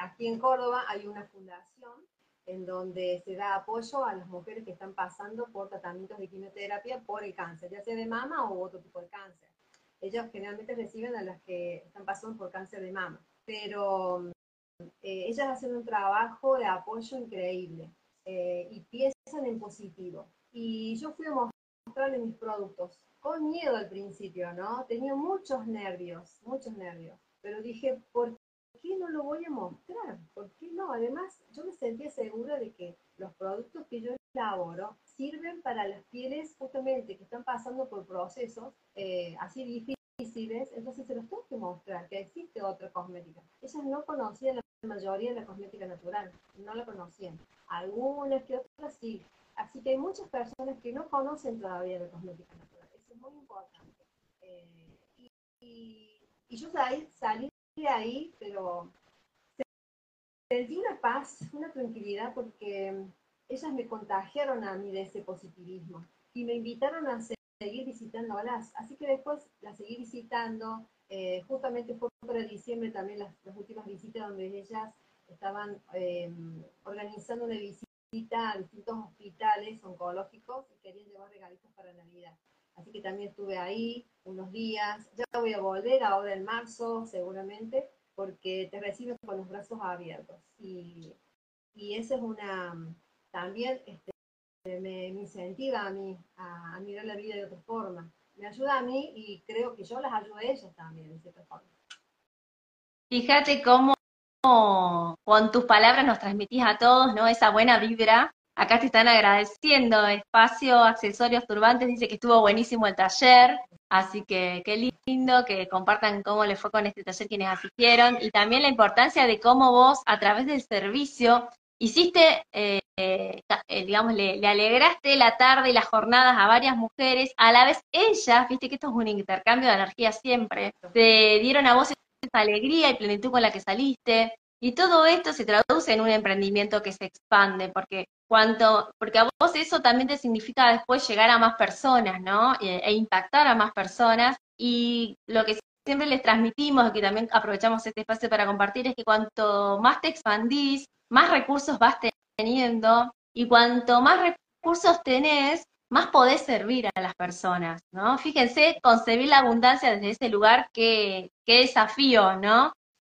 [SPEAKER 3] aquí en Córdoba hay una fundación en donde se da apoyo a las mujeres que están pasando por tratamientos de quimioterapia por el cáncer, ya sea de mama o otro tipo de cáncer ellos generalmente reciben a las que están pasando por cáncer de mama, pero eh, ellas hacen un trabajo de apoyo increíble eh, y piensan en positivo. Y yo fui a mostrarle mis productos con miedo al principio, ¿no? Tenía muchos nervios, muchos nervios, pero dije, ¿por qué no lo voy a mostrar? ¿Por qué no? Además, yo me sentía segura de que los productos que yo elaboro sirven para las pieles justamente que están pasando por procesos eh, así difíciles, entonces se los tengo que mostrar que existe otra cosmética. Ellas no conocían la mayoría de la cosmética natural, no la conocían. Algunas que otras sí. Así que hay muchas personas que no conocen todavía la cosmética natural. Eso es muy importante. Eh, y, yo salí, salí de ahí, pero sentí una paz, una tranquilidad porque ellas me contagiaron a mí de ese positivismo y me invitaron a seguir visitándolas. Así que después las seguí visitando. Eh, justamente fue para diciembre también las, últimas visitas donde ellas estaban eh, organizando una visita a distintos hospitales oncológicos y querían llevar regalitos para Navidad. Así que también estuve ahí unos días. Ya voy a volver ahora en marzo, seguramente, porque te reciben con los brazos abiertos. Y, y esa es una, también este, me, incentiva a mí a, mirar la vida de otra forma. Me ayuda a mí y creo que yo las ayudo a ellas también, de cierta forma.
[SPEAKER 2] Fíjate cómo con tus palabras nos transmitís a todos, ¿no? Esa buena vibra Acá te están agradeciendo. Espacio Accesorios Turbantes dice que estuvo buenísimo el taller. Así que qué lindo que compartan cómo les fue con este taller quienes asistieron. Y también la importancia de cómo vos, a través del servicio, hiciste, eh, eh, digamos, le, alegraste la tarde y las jornadas a varias mujeres. A la vez ellas, viste que esto es un intercambio de energía siempre, te dieron a vos esa alegría y plenitud con la que saliste. Y todo esto se traduce en un emprendimiento que se expande, porque cuanto, porque a vos eso también te significa después llegar a más personas, ¿no? E, e, impactar a más personas. Y lo que siempre les transmitimos, que también aprovechamos este espacio para compartir, es que cuanto más te expandís, más recursos vas teniendo, y cuanto más recursos tenés, más podés servir a las personas, ¿no? Fíjense, concebir la abundancia desde ese lugar, qué, qué desafío, ¿no?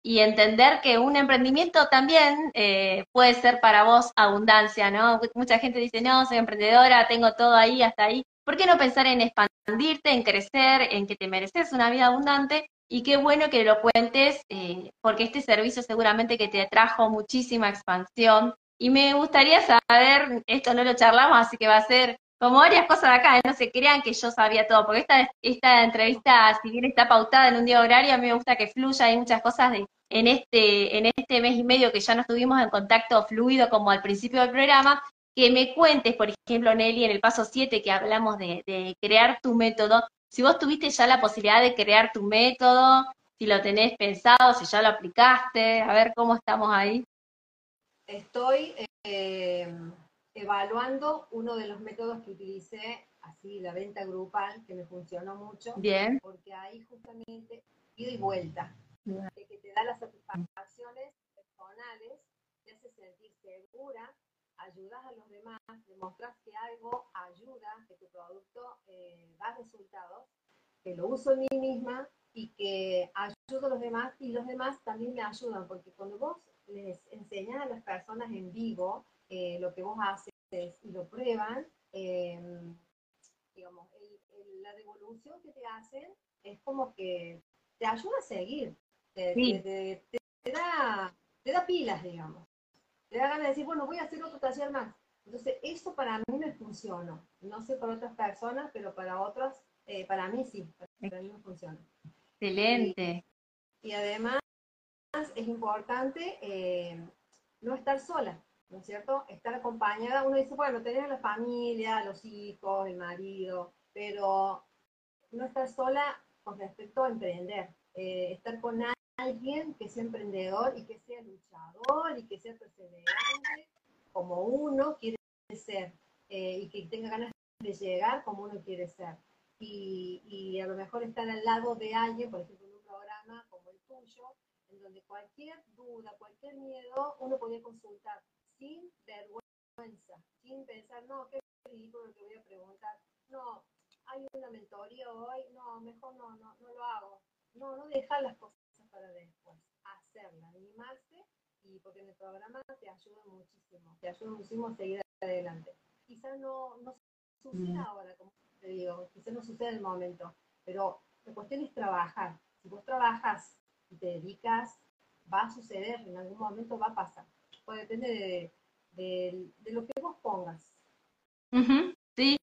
[SPEAKER 2] y entender que un emprendimiento también eh, puede ser para vos abundancia, ¿no? Mucha gente dice, no, soy emprendedora, tengo todo ahí, hasta ahí. ¿Por qué no pensar en expandirte, en crecer, en que te mereces una vida abundante? Y qué bueno que lo cuentes, eh, porque este servicio seguramente que te trajo muchísima expansión. Y me gustaría saber, esto no lo charlamos, así que va a ser como varias cosas de acá, ¿eh? no se crean que yo sabía todo, porque esta, esta entrevista, si bien está pautada en un día horario, a mí me gusta que fluya, hay muchas cosas de, en este, en este mes y medio que ya no estuvimos en contacto fluido como al principio del programa, que me cuentes, por ejemplo, Nelly, en el paso 7 que hablamos de, crear tu método, si vos tuviste ya la posibilidad de crear tu método, si lo tenés pensado, si ya lo aplicaste, a ver cómo estamos ahí.
[SPEAKER 3] Estoy eh, evaluando uno de los métodos que utilicé, así la venta grupal, que me funcionó mucho.
[SPEAKER 2] Bien.
[SPEAKER 3] Porque ahí justamente ida y vuelta que te da las satisfacciones personales, te hace sentir segura, ayudas a los demás, demostras que algo ayuda, que tu producto eh, da resultados, que lo uso en mí misma y que ayudo a los demás y los demás también me ayudan, porque cuando vos les enseñas a las personas en vivo eh, lo que vos haces y lo prueban, em, digamos, la devolución que te hacen es como que te ayuda a seguir, te, da, te da pilas, digamos. Te da ganas de decir, bueno, voy a hacer otro taller más. Entonces, eso para mí me funcionó. No sé para otras personas, pero para otras, eh, para mí sí, para mí me funciona.
[SPEAKER 2] Excelente.
[SPEAKER 3] Y, además es importante eh, no estar sola, ¿no es cierto? Estar acompañada. Uno dice, bueno, tener la familia, los hijos, el marido, pero no estar sola con respecto a emprender. Eh, estar con alguien que sea emprendedor y que sea luchador y que sea perseverante como uno quiere ser eh, y que tenga ganas de llegar como uno quiere ser. Y, y, a lo mejor estar al lado de alguien, por ejemplo, en un programa como el tuyo, en donde cualquier duda, cualquier miedo, uno podía consultar sin vergüenza, sin pensar, no, qué ridículo lo que voy a preguntar. No, hay una mentoría hoy, no, mejor no, no, no lo hago. No, no dejar las cosas para después, hacerla, animarse y porque en el programa te ayuda muchísimo, te ayuda muchísimo a seguir adelante. Quizás no, no suceda mm. ahora, como te digo, quizás no suceda en el momento, pero la cuestión es trabajar. Si vos trabajas te dedicas, va a suceder, en algún momento va a pasar. Pues depende de, de, lo que vos pongas.
[SPEAKER 2] Sí,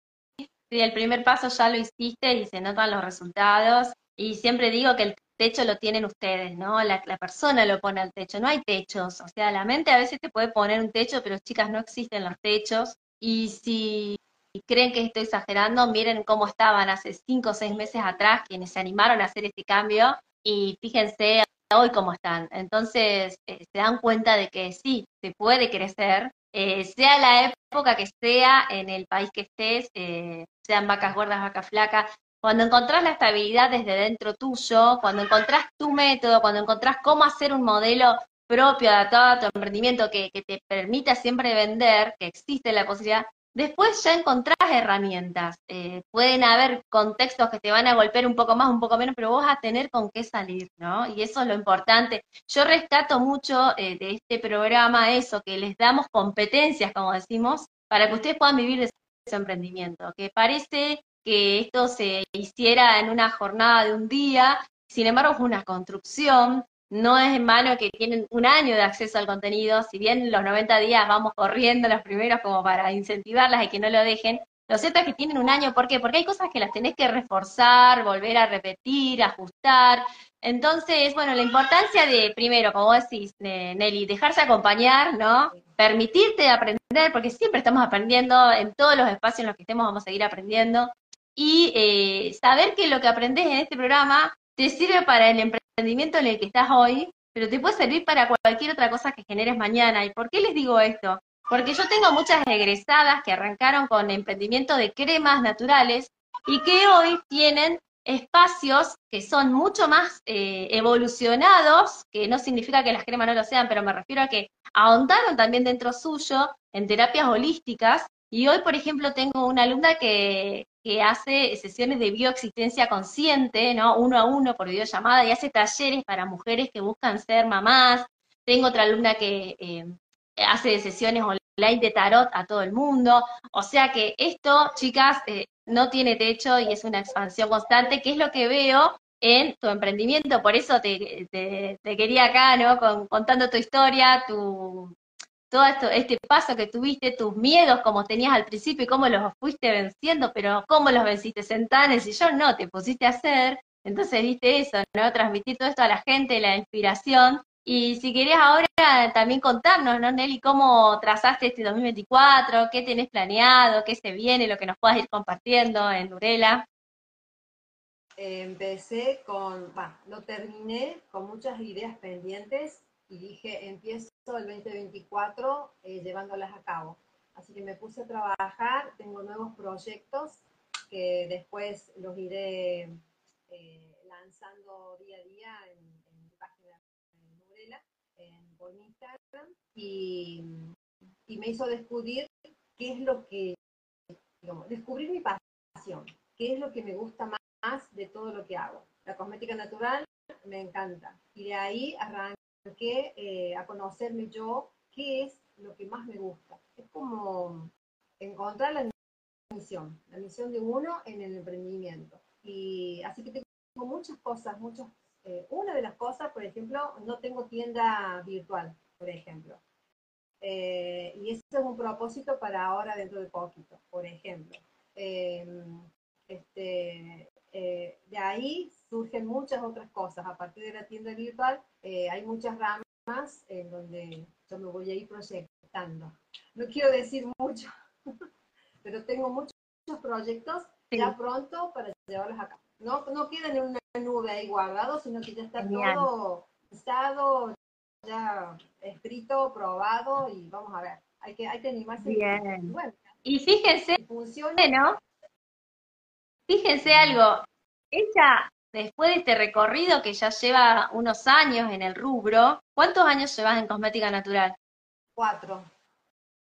[SPEAKER 2] el primer paso ya lo hiciste y se notan los resultados. Y siempre digo que el techo lo tienen ustedes, ¿no? La, persona lo pone al techo, no hay techos, o sea, la mente a veces te puede poner un techo, pero chicas, no existen los techos, y si creen que estoy exagerando, miren cómo estaban hace cinco o seis meses atrás quienes se animaron a hacer este cambio, y fíjense hoy cómo están. Entonces, eh, se dan cuenta de que sí, se puede crecer, eh, sea la época que sea, en el país que estés, eh, sean vacas gordas, vacas flacas, cuando encontrás la estabilidad desde dentro tuyo, cuando encontrás tu método, cuando encontrás cómo hacer un modelo propio, adaptado a tu emprendimiento, que, que te permita siempre vender, que existe la posibilidad, Después ya encontrás herramientas. Eh, pueden haber contextos que te van a golpear un poco más, un poco menos, pero vos vas a tener con qué salir, ¿no? Y eso es lo importante. Yo rescato mucho eh, de este programa eso, que les damos competencias, como decimos, para que ustedes puedan vivir de su emprendimiento. Que parece que esto se hiciera en una jornada de un día, sin embargo es una construcción no es en vano que tienen un año de acceso al contenido, si bien los 90 días vamos corriendo los primeros como para incentivarlas y que no lo dejen, lo cierto es que tienen un año, ¿por qué? Porque hay cosas que las tenés que reforzar, volver a repetir, ajustar. Entonces, bueno, la importancia de, primero, como decís, Nelly, dejarse acompañar, ¿no? Permitirte aprender, porque siempre estamos aprendiendo, en todos los espacios en los que estemos vamos a seguir aprendiendo. Y eh, saber que lo que aprendes en este programa te sirve para el emprendimiento en el que estás hoy, pero te puede servir para cualquier otra cosa que generes mañana. ¿Y por qué les digo esto? Porque yo tengo muchas egresadas que arrancaron con emprendimiento de cremas naturales y que hoy tienen espacios que son mucho más eh, evolucionados, que no significa que las cremas no lo sean, pero me refiero a que ahondaron también dentro suyo en terapias holísticas. Y hoy, por ejemplo, tengo una alumna que, que hace sesiones de bioexistencia consciente, ¿no? Uno a uno por videollamada y hace talleres para mujeres que buscan ser mamás. Tengo otra alumna que eh, hace sesiones online de tarot a todo el mundo. O sea que esto, chicas, eh, no tiene techo y es una expansión constante, que es lo que veo en tu emprendimiento. Por eso te, quería acá, ¿no? contando tu historia, tu, todo esto, este paso que tuviste, tus miedos como tenías al principio y cómo los fuiste venciendo, pero cómo los venciste sentanes y yo no, te pusiste a hacer, entonces viste eso, ¿no? Transmitir todo esto a la gente, la inspiración. Y si querías ahora también contarnos, ¿no, Nelly, cómo trazaste este 2024, qué tenés planeado, qué se viene, lo que nos puedas ir compartiendo en Durela.
[SPEAKER 3] Empecé con, bueno, lo terminé con muchas ideas pendientes y dije, empiezo el 2024 eh, llevándolas a cabo. Así que me puse a trabajar, tengo nuevos proyectos que después los iré eh, lanzando día a día en, mi página de Nurela, en, Instagram, y, y, me hizo descubrir qué es lo que, digamos, descubrir mi pasión, qué es lo que me gusta más de todo lo que hago. La cosmética natural me encanta. Y de ahí arranqué que eh, a conocerme yo qué es lo que más me gusta. Es como encontrar la misión, la misión de uno en el emprendimiento. Y así que tengo muchas cosas, muchas. Eh, una de las cosas, por ejemplo, no tengo tienda virtual, por ejemplo. Eh, y ese es un propósito para ahora dentro de poquito, por ejemplo. este, de ahí surgen muchas otras cosas. A partir de la tienda virtual eh, hay muchas ramas en donde yo me voy a ir proyectando. No quiero decir mucho, pero tengo muchos, proyectos ya pronto para llevarlos acá. No, no quedan en una nube ahí guardados, sino que ya está todo pensado, ya escrito, probado y vamos a ver. Hay que, hay que animarse.
[SPEAKER 2] Bien. y fíjense, funciona, ¿no? Fíjense algo, ella después de este recorrido que ya lleva unos años en el rubro, ¿cuántos años llevas en cosmética natural?
[SPEAKER 3] Cuatro.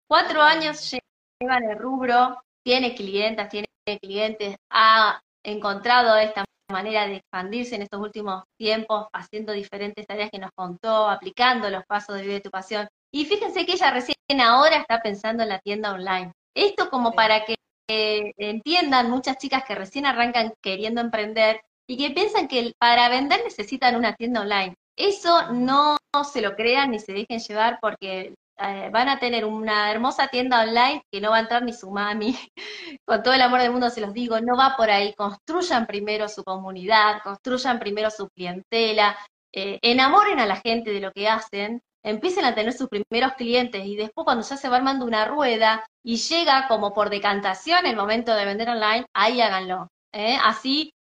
[SPEAKER 2] Cuatro años lleva en el rubro, tiene clientas, tiene clientes, ha encontrado esta manera de expandirse en estos últimos tiempos, haciendo diferentes tareas que nos contó, aplicando los pasos de Vive tu Pasión. Y fíjense que ella recién ahora está pensando en la tienda online. Esto como para que entiendan muchas chicas que recién arrancan queriendo emprender y que piensan que para vender necesitan una tienda online. Eso no se lo crean ni se dejen llevar porque eh, van a tener una hermosa tienda online que no va a entrar ni su mami. Con todo el amor del mundo se los digo, no va por ahí. Construyan primero su comunidad, construyan primero su clientela, eh, enamoren a la gente de lo que hacen, empiecen a tener sus primeros clientes y después cuando ya se va armando una rueda y llega como por decantación el momento de vender online, ahí háganlo. ¿eh? Así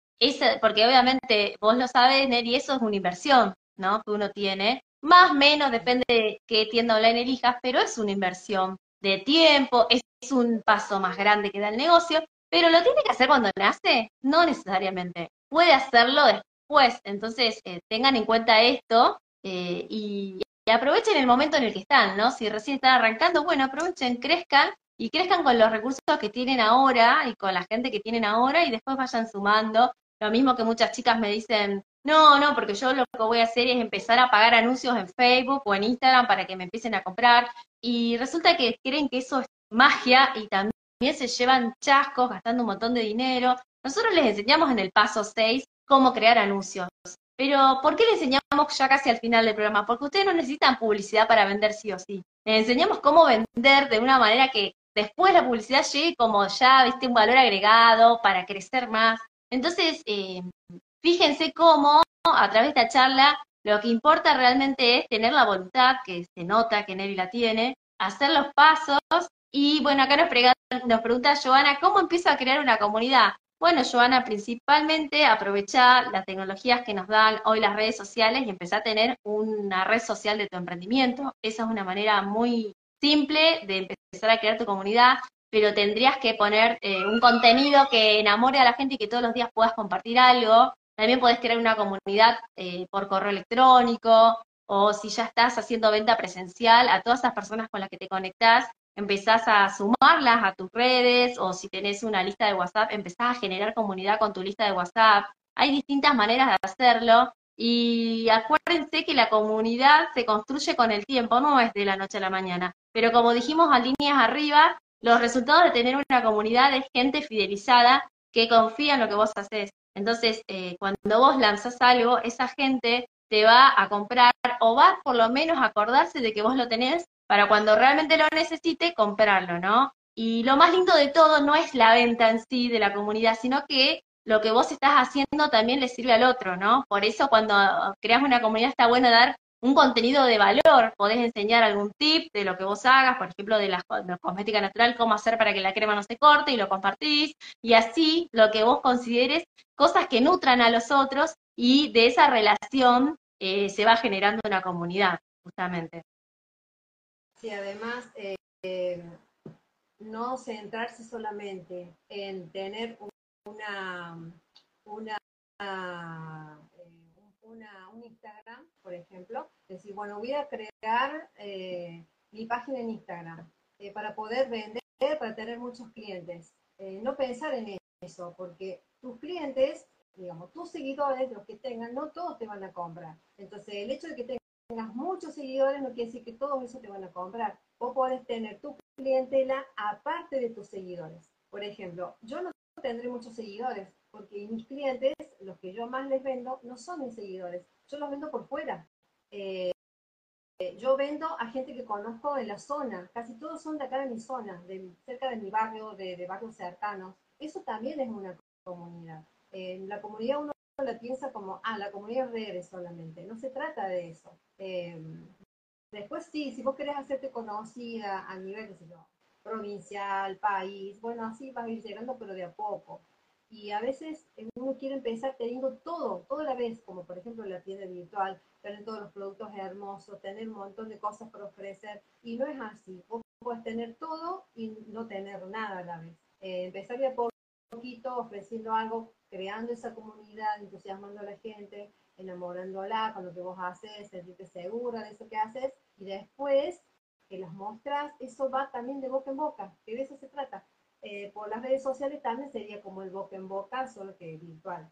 [SPEAKER 2] porque obviamente vos lo sabes, Neri, eso es una inversión, ¿no? Que uno tiene. Más o menos depende de qué tienda online elijas, pero es una inversión de tiempo, es un paso más grande que da el negocio, pero lo tiene que hacer cuando nace, no necesariamente. Puede hacerlo después. Entonces, eh, tengan en cuenta esto eh, y, aprovechen el momento en el que están, ¿no? Si recién están arrancando, bueno, aprovechen, crezcan y crezcan con los recursos que tienen ahora y con la gente que tienen ahora y después vayan sumando. Lo mismo que muchas chicas me dicen, no, no, porque yo lo que voy a hacer es empezar a pagar anuncios en Facebook o en Instagram para que me empiecen a comprar. Y resulta que creen que eso es magia y también se llevan chascos gastando un montón de dinero. Nosotros les enseñamos en el paso 6 cómo crear anuncios. Pero ¿por qué les enseñamos ya casi al final del programa? Porque ustedes no necesitan publicidad para vender sí o sí. Les enseñamos cómo vender de una manera que después la publicidad llegue como ya, viste, un valor agregado para crecer más. Entonces, eh, fíjense cómo a través de esta charla lo que importa realmente es tener la voluntad, que se nota que Nelly la tiene, hacer los pasos y bueno, acá nos, nos pregunta Joana, ¿cómo empiezo a crear una comunidad? Bueno, Joana, principalmente aprovechar las tecnologías que nos dan hoy las redes sociales y empezar a tener una red social de tu emprendimiento. Esa es una manera muy simple de empezar a crear tu comunidad, pero tendrías que poner eh, un contenido que enamore a la gente y que todos los días puedas compartir algo. También puedes crear una comunidad eh, por correo electrónico o si ya estás haciendo venta presencial, a todas esas personas con las que te conectás, empezás a sumarlas a tus redes o si tenés una lista de WhatsApp, empezás a generar comunidad con tu lista de WhatsApp. Hay distintas maneras de hacerlo y acuérdense que la comunidad se construye con el tiempo, no es de la noche a la mañana. Pero como dijimos a líneas arriba, los resultados de tener una comunidad es gente fidelizada que confía en lo que vos haces. Entonces, eh, cuando vos lanzás algo, esa gente te va a comprar o va por lo menos a acordarse de que vos lo tenés para cuando realmente lo necesite, comprarlo, ¿no? Y lo más lindo de todo no es la venta en sí de la comunidad, sino que lo que vos estás haciendo también le sirve al otro, ¿no? Por eso cuando creas una comunidad está bueno dar un contenido de valor, podés enseñar algún tip de lo que vos hagas, por ejemplo, de la, cosmética natural, cómo hacer para que la crema no se corte y lo compartís, y así lo que vos consideres cosas que nutran a los otros y de esa relación eh, se va generando una comunidad, justamente.
[SPEAKER 3] Sí, además, eh, no centrarse solamente en tener una, una, eh, un Instagram, por ejemplo, decir, bueno, voy a crear eh, mi página en Instagram para poder vender, para tener muchos clientes. no pensar en eso, porque tus clientes, digamos, tus seguidores, los que tengan, no todos te van a comprar. Entonces, el hecho de que tengas muchos seguidores no quiere decir que todos esos te van a comprar. Vos podés tener tu clientela aparte de tus seguidores. Por ejemplo, yo no tendré muchos seguidores porque mis clientes, los que yo más les vendo, no son mis seguidores. Yo los vendo por fuera. Eh, yo vendo a gente que conozco en la zona. Casi todos son de acá de mi zona, de, cerca de mi barrio, de, barrios cercanos. Eso también es una comunidad. En la comunidad uno la piensa como, ah, la comunidad de redes solamente. No se trata de eso. Em, después sí, si vos querés hacerte conocida a nivel, yo, provincial, país, bueno, así vas a ir llegando, pero de a poco. Y a veces uno quiere empezar teniendo todo, toda la vez, como por ejemplo la tienda virtual, tener todos los productos hermosos, tener un montón de cosas por ofrecer. Y no es así. Vos puedes tener todo y no tener nada a la vez. Eh, empezar de a poquito ofreciendo algo, creando esa comunidad, entusiasmando a la gente, enamorándola con lo que vos haces, sentirte segura de eso que haces, y después que las mostras, eso va también de boca en boca, que de eso se trata. Eh, por las redes sociales también sería como el boca en boca, solo que virtual,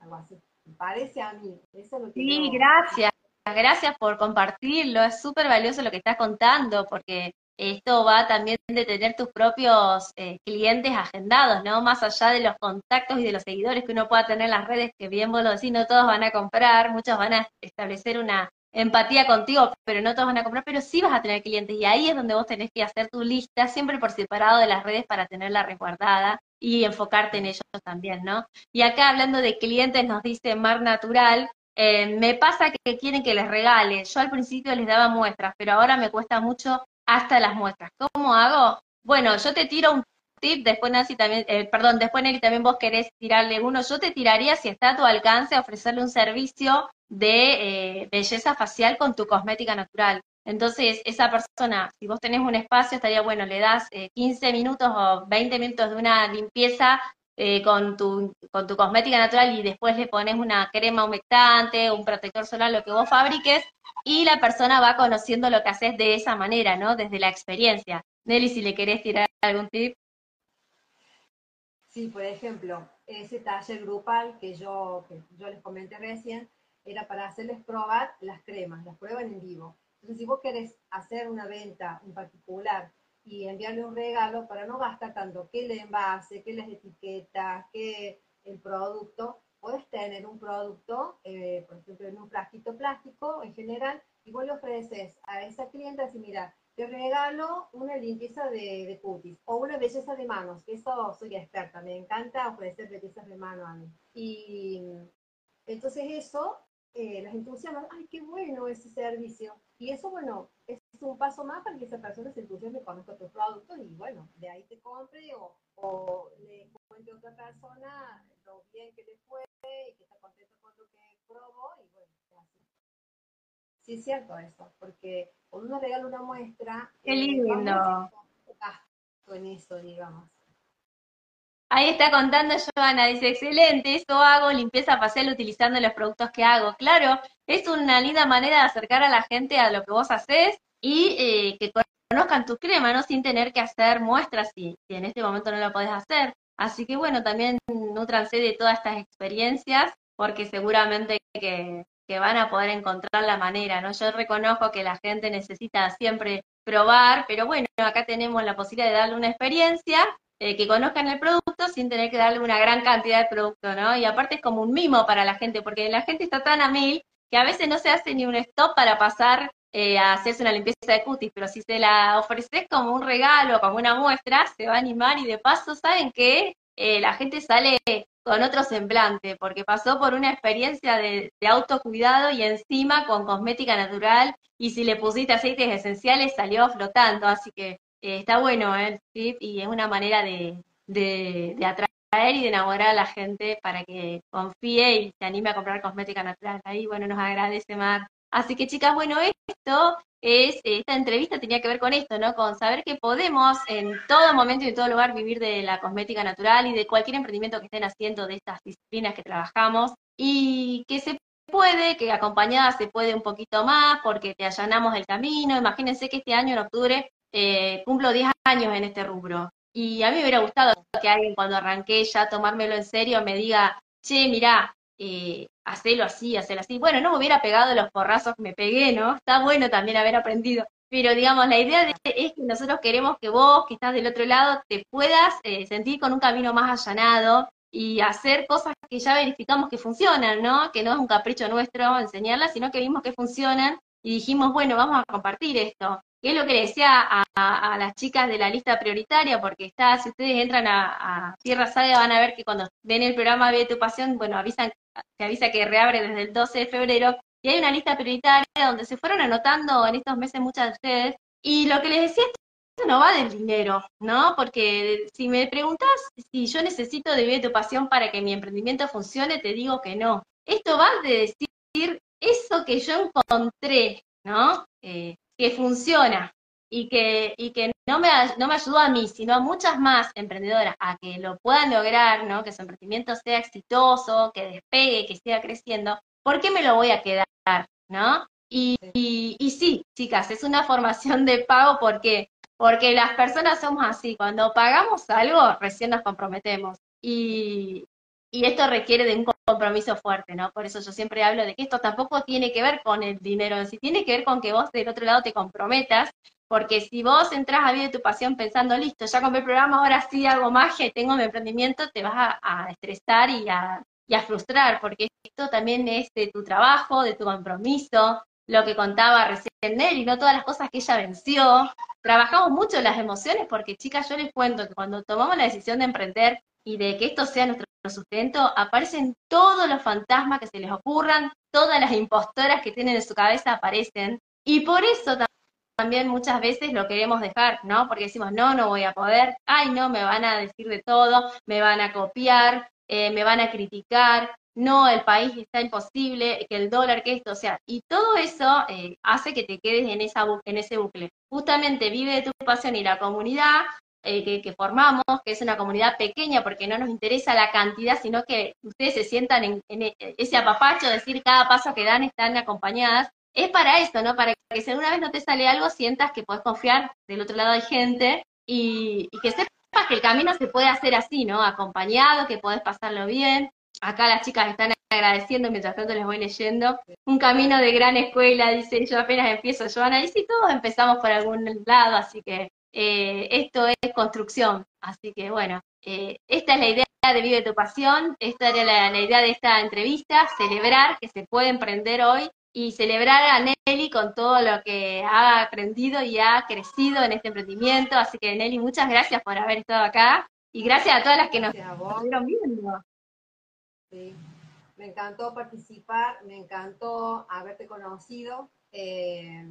[SPEAKER 3] algo así. Parece a mí, eso es lo que
[SPEAKER 2] Sí, gracias. Gracias por compartirlo, es súper valioso lo que estás contando, porque esto va también de tener tus propios eh, clientes agendados, ¿no? Más allá de los contactos y de los seguidores que uno pueda tener en las redes, que bien vos lo decís, no todos van a comprar, muchos van a establecer una empatía contigo, pero no todos van a comprar, pero sí vas a tener clientes y ahí es donde vos tenés que hacer tu lista, siempre por separado de las redes para tenerla resguardada y enfocarte en ellos también, ¿no? Y acá hablando de clientes nos dice Mar Natural, eh, me pasa que quieren que les regale, yo al principio les daba muestras, pero ahora me cuesta mucho hasta las muestras. ¿Cómo hago? Bueno, yo te tiro un tip, después Nancy también, eh, perdón, después Nelly también vos querés tirarle uno, yo te tiraría si está a tu alcance ofrecerle un servicio de eh, belleza facial con tu cosmética natural. Entonces, esa persona, si vos tenés un espacio, estaría bueno, le das 15 eh, minutos o 20 minutos de una limpieza eh, con, tu, con tu cosmética natural y después le pones una crema humectante, un protector solar, lo que vos fabriques, y la persona va conociendo lo que haces de esa manera, ¿no? Desde la experiencia. Nelly, si le querés tirar algún tip.
[SPEAKER 3] Sí, por ejemplo, ese taller grupal que yo, que yo les comenté recién, era para hacerles probar las cremas, las prueban en vivo. Entonces, si vos querés hacer una venta en particular y enviarle un regalo para no gastar tanto que el envase, que las etiquetas, que el producto, puedes tener un producto, eh, por ejemplo, en un frasquito plástico en general, y vos le ofreces a esa clienta, así, mira, te regalo una limpieza de, de cutis o una belleza de manos, que eso soy experta, me encanta ofrecer bellezas de mano a mí. Y entonces eso eh, las entusiasma, ay, qué bueno ese servicio. Y eso, bueno, es un paso más para que esa persona se entusiasme con tus productos y, bueno, de ahí te compre o, le cuente a otra persona lo bien que le fue y que está contento con lo que probó y, bueno, así. Sí, es cierto eso, porque cuando uno regala una muestra,
[SPEAKER 2] qué eh, lindo.
[SPEAKER 3] Eh, en eso, digamos.
[SPEAKER 2] Ahí está contando Joana, dice, excelente, eso hago, limpieza facial utilizando los productos que hago. Claro, es una linda manera de acercar a la gente a lo que vos haces y eh, que conozcan tu crema, ¿no? Sin tener que hacer muestras si en este momento no lo podés hacer. Así que bueno, también nutranse de todas estas experiencias porque seguramente que, que van a poder encontrar la manera, ¿no? Yo reconozco que la gente necesita siempre probar, pero bueno, acá tenemos la posibilidad de darle una experiencia eh, que conozcan el producto sin tener que darle una gran cantidad de producto, ¿no? Y aparte es como un mimo para la gente, porque la gente está tan a mil que a veces no se hace ni un stop para pasar eh, a hacerse una limpieza de cutis, pero si se la ofreces como un regalo, como una muestra, se va a animar y de paso saben que eh, la gente sale con otro semblante, porque pasó por una experiencia de, de, autocuidado y encima con cosmética natural, y si le pusiste aceites esenciales salió flotando, así que eh, está bueno el tip y es una manera de, de, atraer y de enamorar a la gente para que confíe y se anime a comprar cosmética natural. Ahí, bueno, nos agradece Mar. Así que chicas, bueno, esto es, esta entrevista tenía que ver con esto, ¿no? Con saber que podemos en todo momento y en todo lugar vivir de la cosmética natural y de cualquier emprendimiento que estén haciendo de estas disciplinas que trabajamos y que se puede, que acompañada se puede un poquito más porque te allanamos el camino. Imagínense que este año en octubre eh, cumplo 10 años en este rubro. Y a mí me hubiera gustado que alguien cuando arranqué ya tomármelo en serio me diga, che, mirá, eh, hacelo así, hacelo así. Bueno, no me hubiera pegado los porrazos que me pegué, ¿no? Está bueno también haber aprendido. Pero digamos, la idea es que nosotros queremos que vos, que estás del otro lado, te puedas eh, sentir con un camino más allanado y hacer cosas que ya verificamos que funcionan, ¿no? Que no es un capricho nuestro enseñarlas, sino que vimos que funcionan y dijimos, bueno, vamos a compartir esto es lo que le decía a, las chicas de la lista prioritaria, porque está, si ustedes entran a, Tierra Saga van a ver que cuando ven el programa Vive tu Pasión, bueno, avisan, se avisa que reabre desde el 12 de febrero, y hay una lista prioritaria donde se fueron anotando en estos meses muchas de ustedes, y lo que les decía, esto no va del dinero, ¿no? Porque si me preguntas si yo necesito de Vive tu Pasión para que mi emprendimiento funcione, te digo que no. Esto va de decir eso que yo encontré, ¿no? Eh, que funciona y que, y que no, me, no me ayudó a mí, sino a muchas más emprendedoras a que lo puedan lograr, ¿no? que su emprendimiento sea exitoso, que despegue, que siga creciendo, ¿por qué me lo voy a quedar? ¿no? Y, y, sí, chicas, es una formación de pago porque, porque las personas somos así, cuando pagamos algo, recién nos comprometemos. Y, y esto requiere de un compromiso fuerte, ¿no? Por eso yo siempre hablo de que esto tampoco tiene que ver con el dinero sí, tiene que ver con que vos del otro lado te comprometas, porque si vos entras a vivir tu pasión pensando, listo, ya compré el programa, ahora sí hago magia y tengo mi emprendimiento, te vas a, estresar y a, y a frustrar, porque esto también es de tu trabajo, de tu compromiso, lo que contaba recién él y no todas las cosas que ella venció. Trabajamos mucho las emociones porque, chicas, yo les cuento que cuando tomamos la decisión de emprender y de que esto sea nuestro sustento, aparecen todos los fantasmas que se les ocurran, todas las impostoras que tienen en su cabeza aparecen. Y por eso también muchas veces lo queremos dejar, ¿no? Porque decimos, no, no voy a poder, ay, no, me van a decir de todo, me van a copiar, eh, me van a criticar, no, el país está imposible, que el dólar, que esto, o sea, y todo eso eh, hace que te quedes en, esa, en ese bucle. Justamente vive de tu pasión y la comunidad eh, que, formamos, que es una comunidad pequeña porque no nos interesa la cantidad, sino que ustedes se sientan en, e, ese apapacho, decir cada paso que dan están acompañadas, es para esto, ¿no? Para que si alguna vez no te sale algo, sientas que puedes confiar, del otro lado hay gente y, que sepas que el camino se puede hacer así, ¿no? Acompañado, que podés pasarlo bien. Acá las chicas están agradeciendo, mientras tanto les voy leyendo. Un camino de gran escuela, dice, yo apenas empiezo, Joana, y si todos empezamos por algún lado, así que eh, esto es construcción. Así que bueno, eh, esta es la idea de Vive tu Pasión, esta era la, idea de esta entrevista, celebrar que se puede emprender hoy y celebrar a Nelly con todo lo que ha aprendido y ha crecido en este emprendimiento. Así que Nelly, muchas gracias por haber estado acá y gracias a todas las que nos estuvieron viendo.
[SPEAKER 3] Sí. Me encantó participar, me encantó haberte conocido, eh,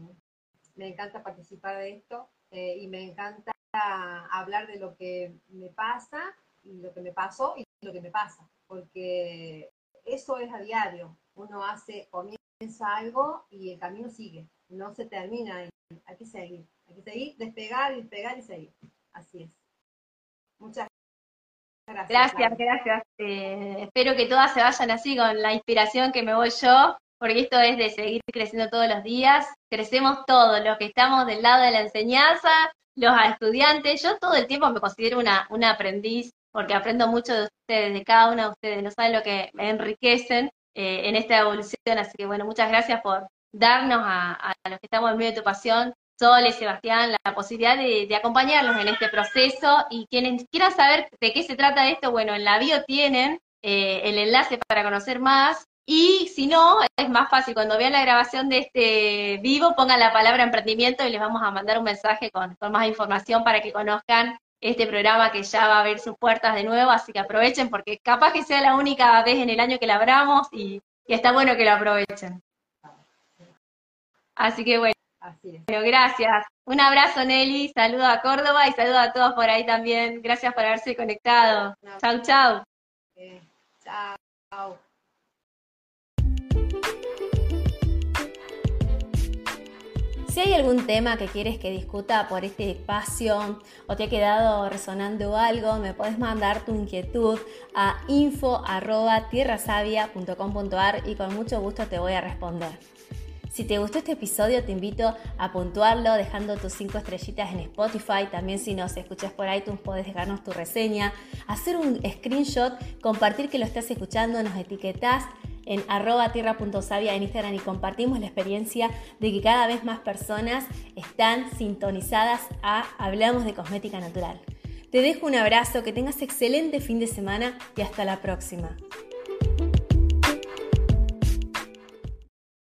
[SPEAKER 3] me encanta participar de esto. Eh, y me encanta hablar de lo que me pasa y lo que me pasó y lo que me pasa, porque eso es a diario. Uno hace, comienza algo y el camino sigue, no se termina, hay que seguir, hay que seguir, despegar despegar y seguir. Así es. Muchas
[SPEAKER 2] gracias. Gracias, gracias. Eh, espero que todas se vayan así con la inspiración que me voy yo porque esto es de seguir creciendo todos los días. Crecemos todos, los que estamos del lado de la enseñanza, los estudiantes. Yo todo el tiempo me considero una, una aprendiz, porque aprendo mucho de ustedes, de cada uno de ustedes. No saben lo que me enriquecen eh, en esta evolución. Así que bueno, muchas gracias por darnos a, los que estamos en medio de tu pasión, Sol y Sebastián, la posibilidad de, de, acompañarlos en este proceso. Y quienes quieran saber de qué se trata esto, bueno, en la bio tienen eh, el enlace para conocer más. Y si no, es más fácil, cuando vean la grabación de este vivo, pongan la palabra emprendimiento y les vamos a mandar un mensaje con, más información para que conozcan este programa que ya va a abrir sus puertas de nuevo, así que aprovechen porque capaz que sea la única vez en el año que la abramos y, está bueno que lo aprovechen. Así que bueno, Pero gracias. Un abrazo Nelly, saludo a Córdoba y saludo a todos por ahí también. Gracias por haberse conectado. Chau, chau. chao. Si hay algún tema que quieres que discuta por este espacio o te ha quedado resonando algo, me puedes mandar tu inquietud a info.tierrasavia.com.ar y con mucho gusto te voy a responder. Si te gustó este episodio, te invito a puntuarlo dejando tus 5 estrellitas en Spotify. También si nos escuchas por iTunes, puedes dejarnos tu reseña, hacer un screenshot, compartir que lo estás escuchando, nos etiquetas en arroba tierra.savia en Instagram y compartimos la experiencia de que cada vez más personas están sintonizadas a Hablamos de Cosmética Natural. Te dejo un abrazo, que tengas excelente fin de semana y hasta la próxima.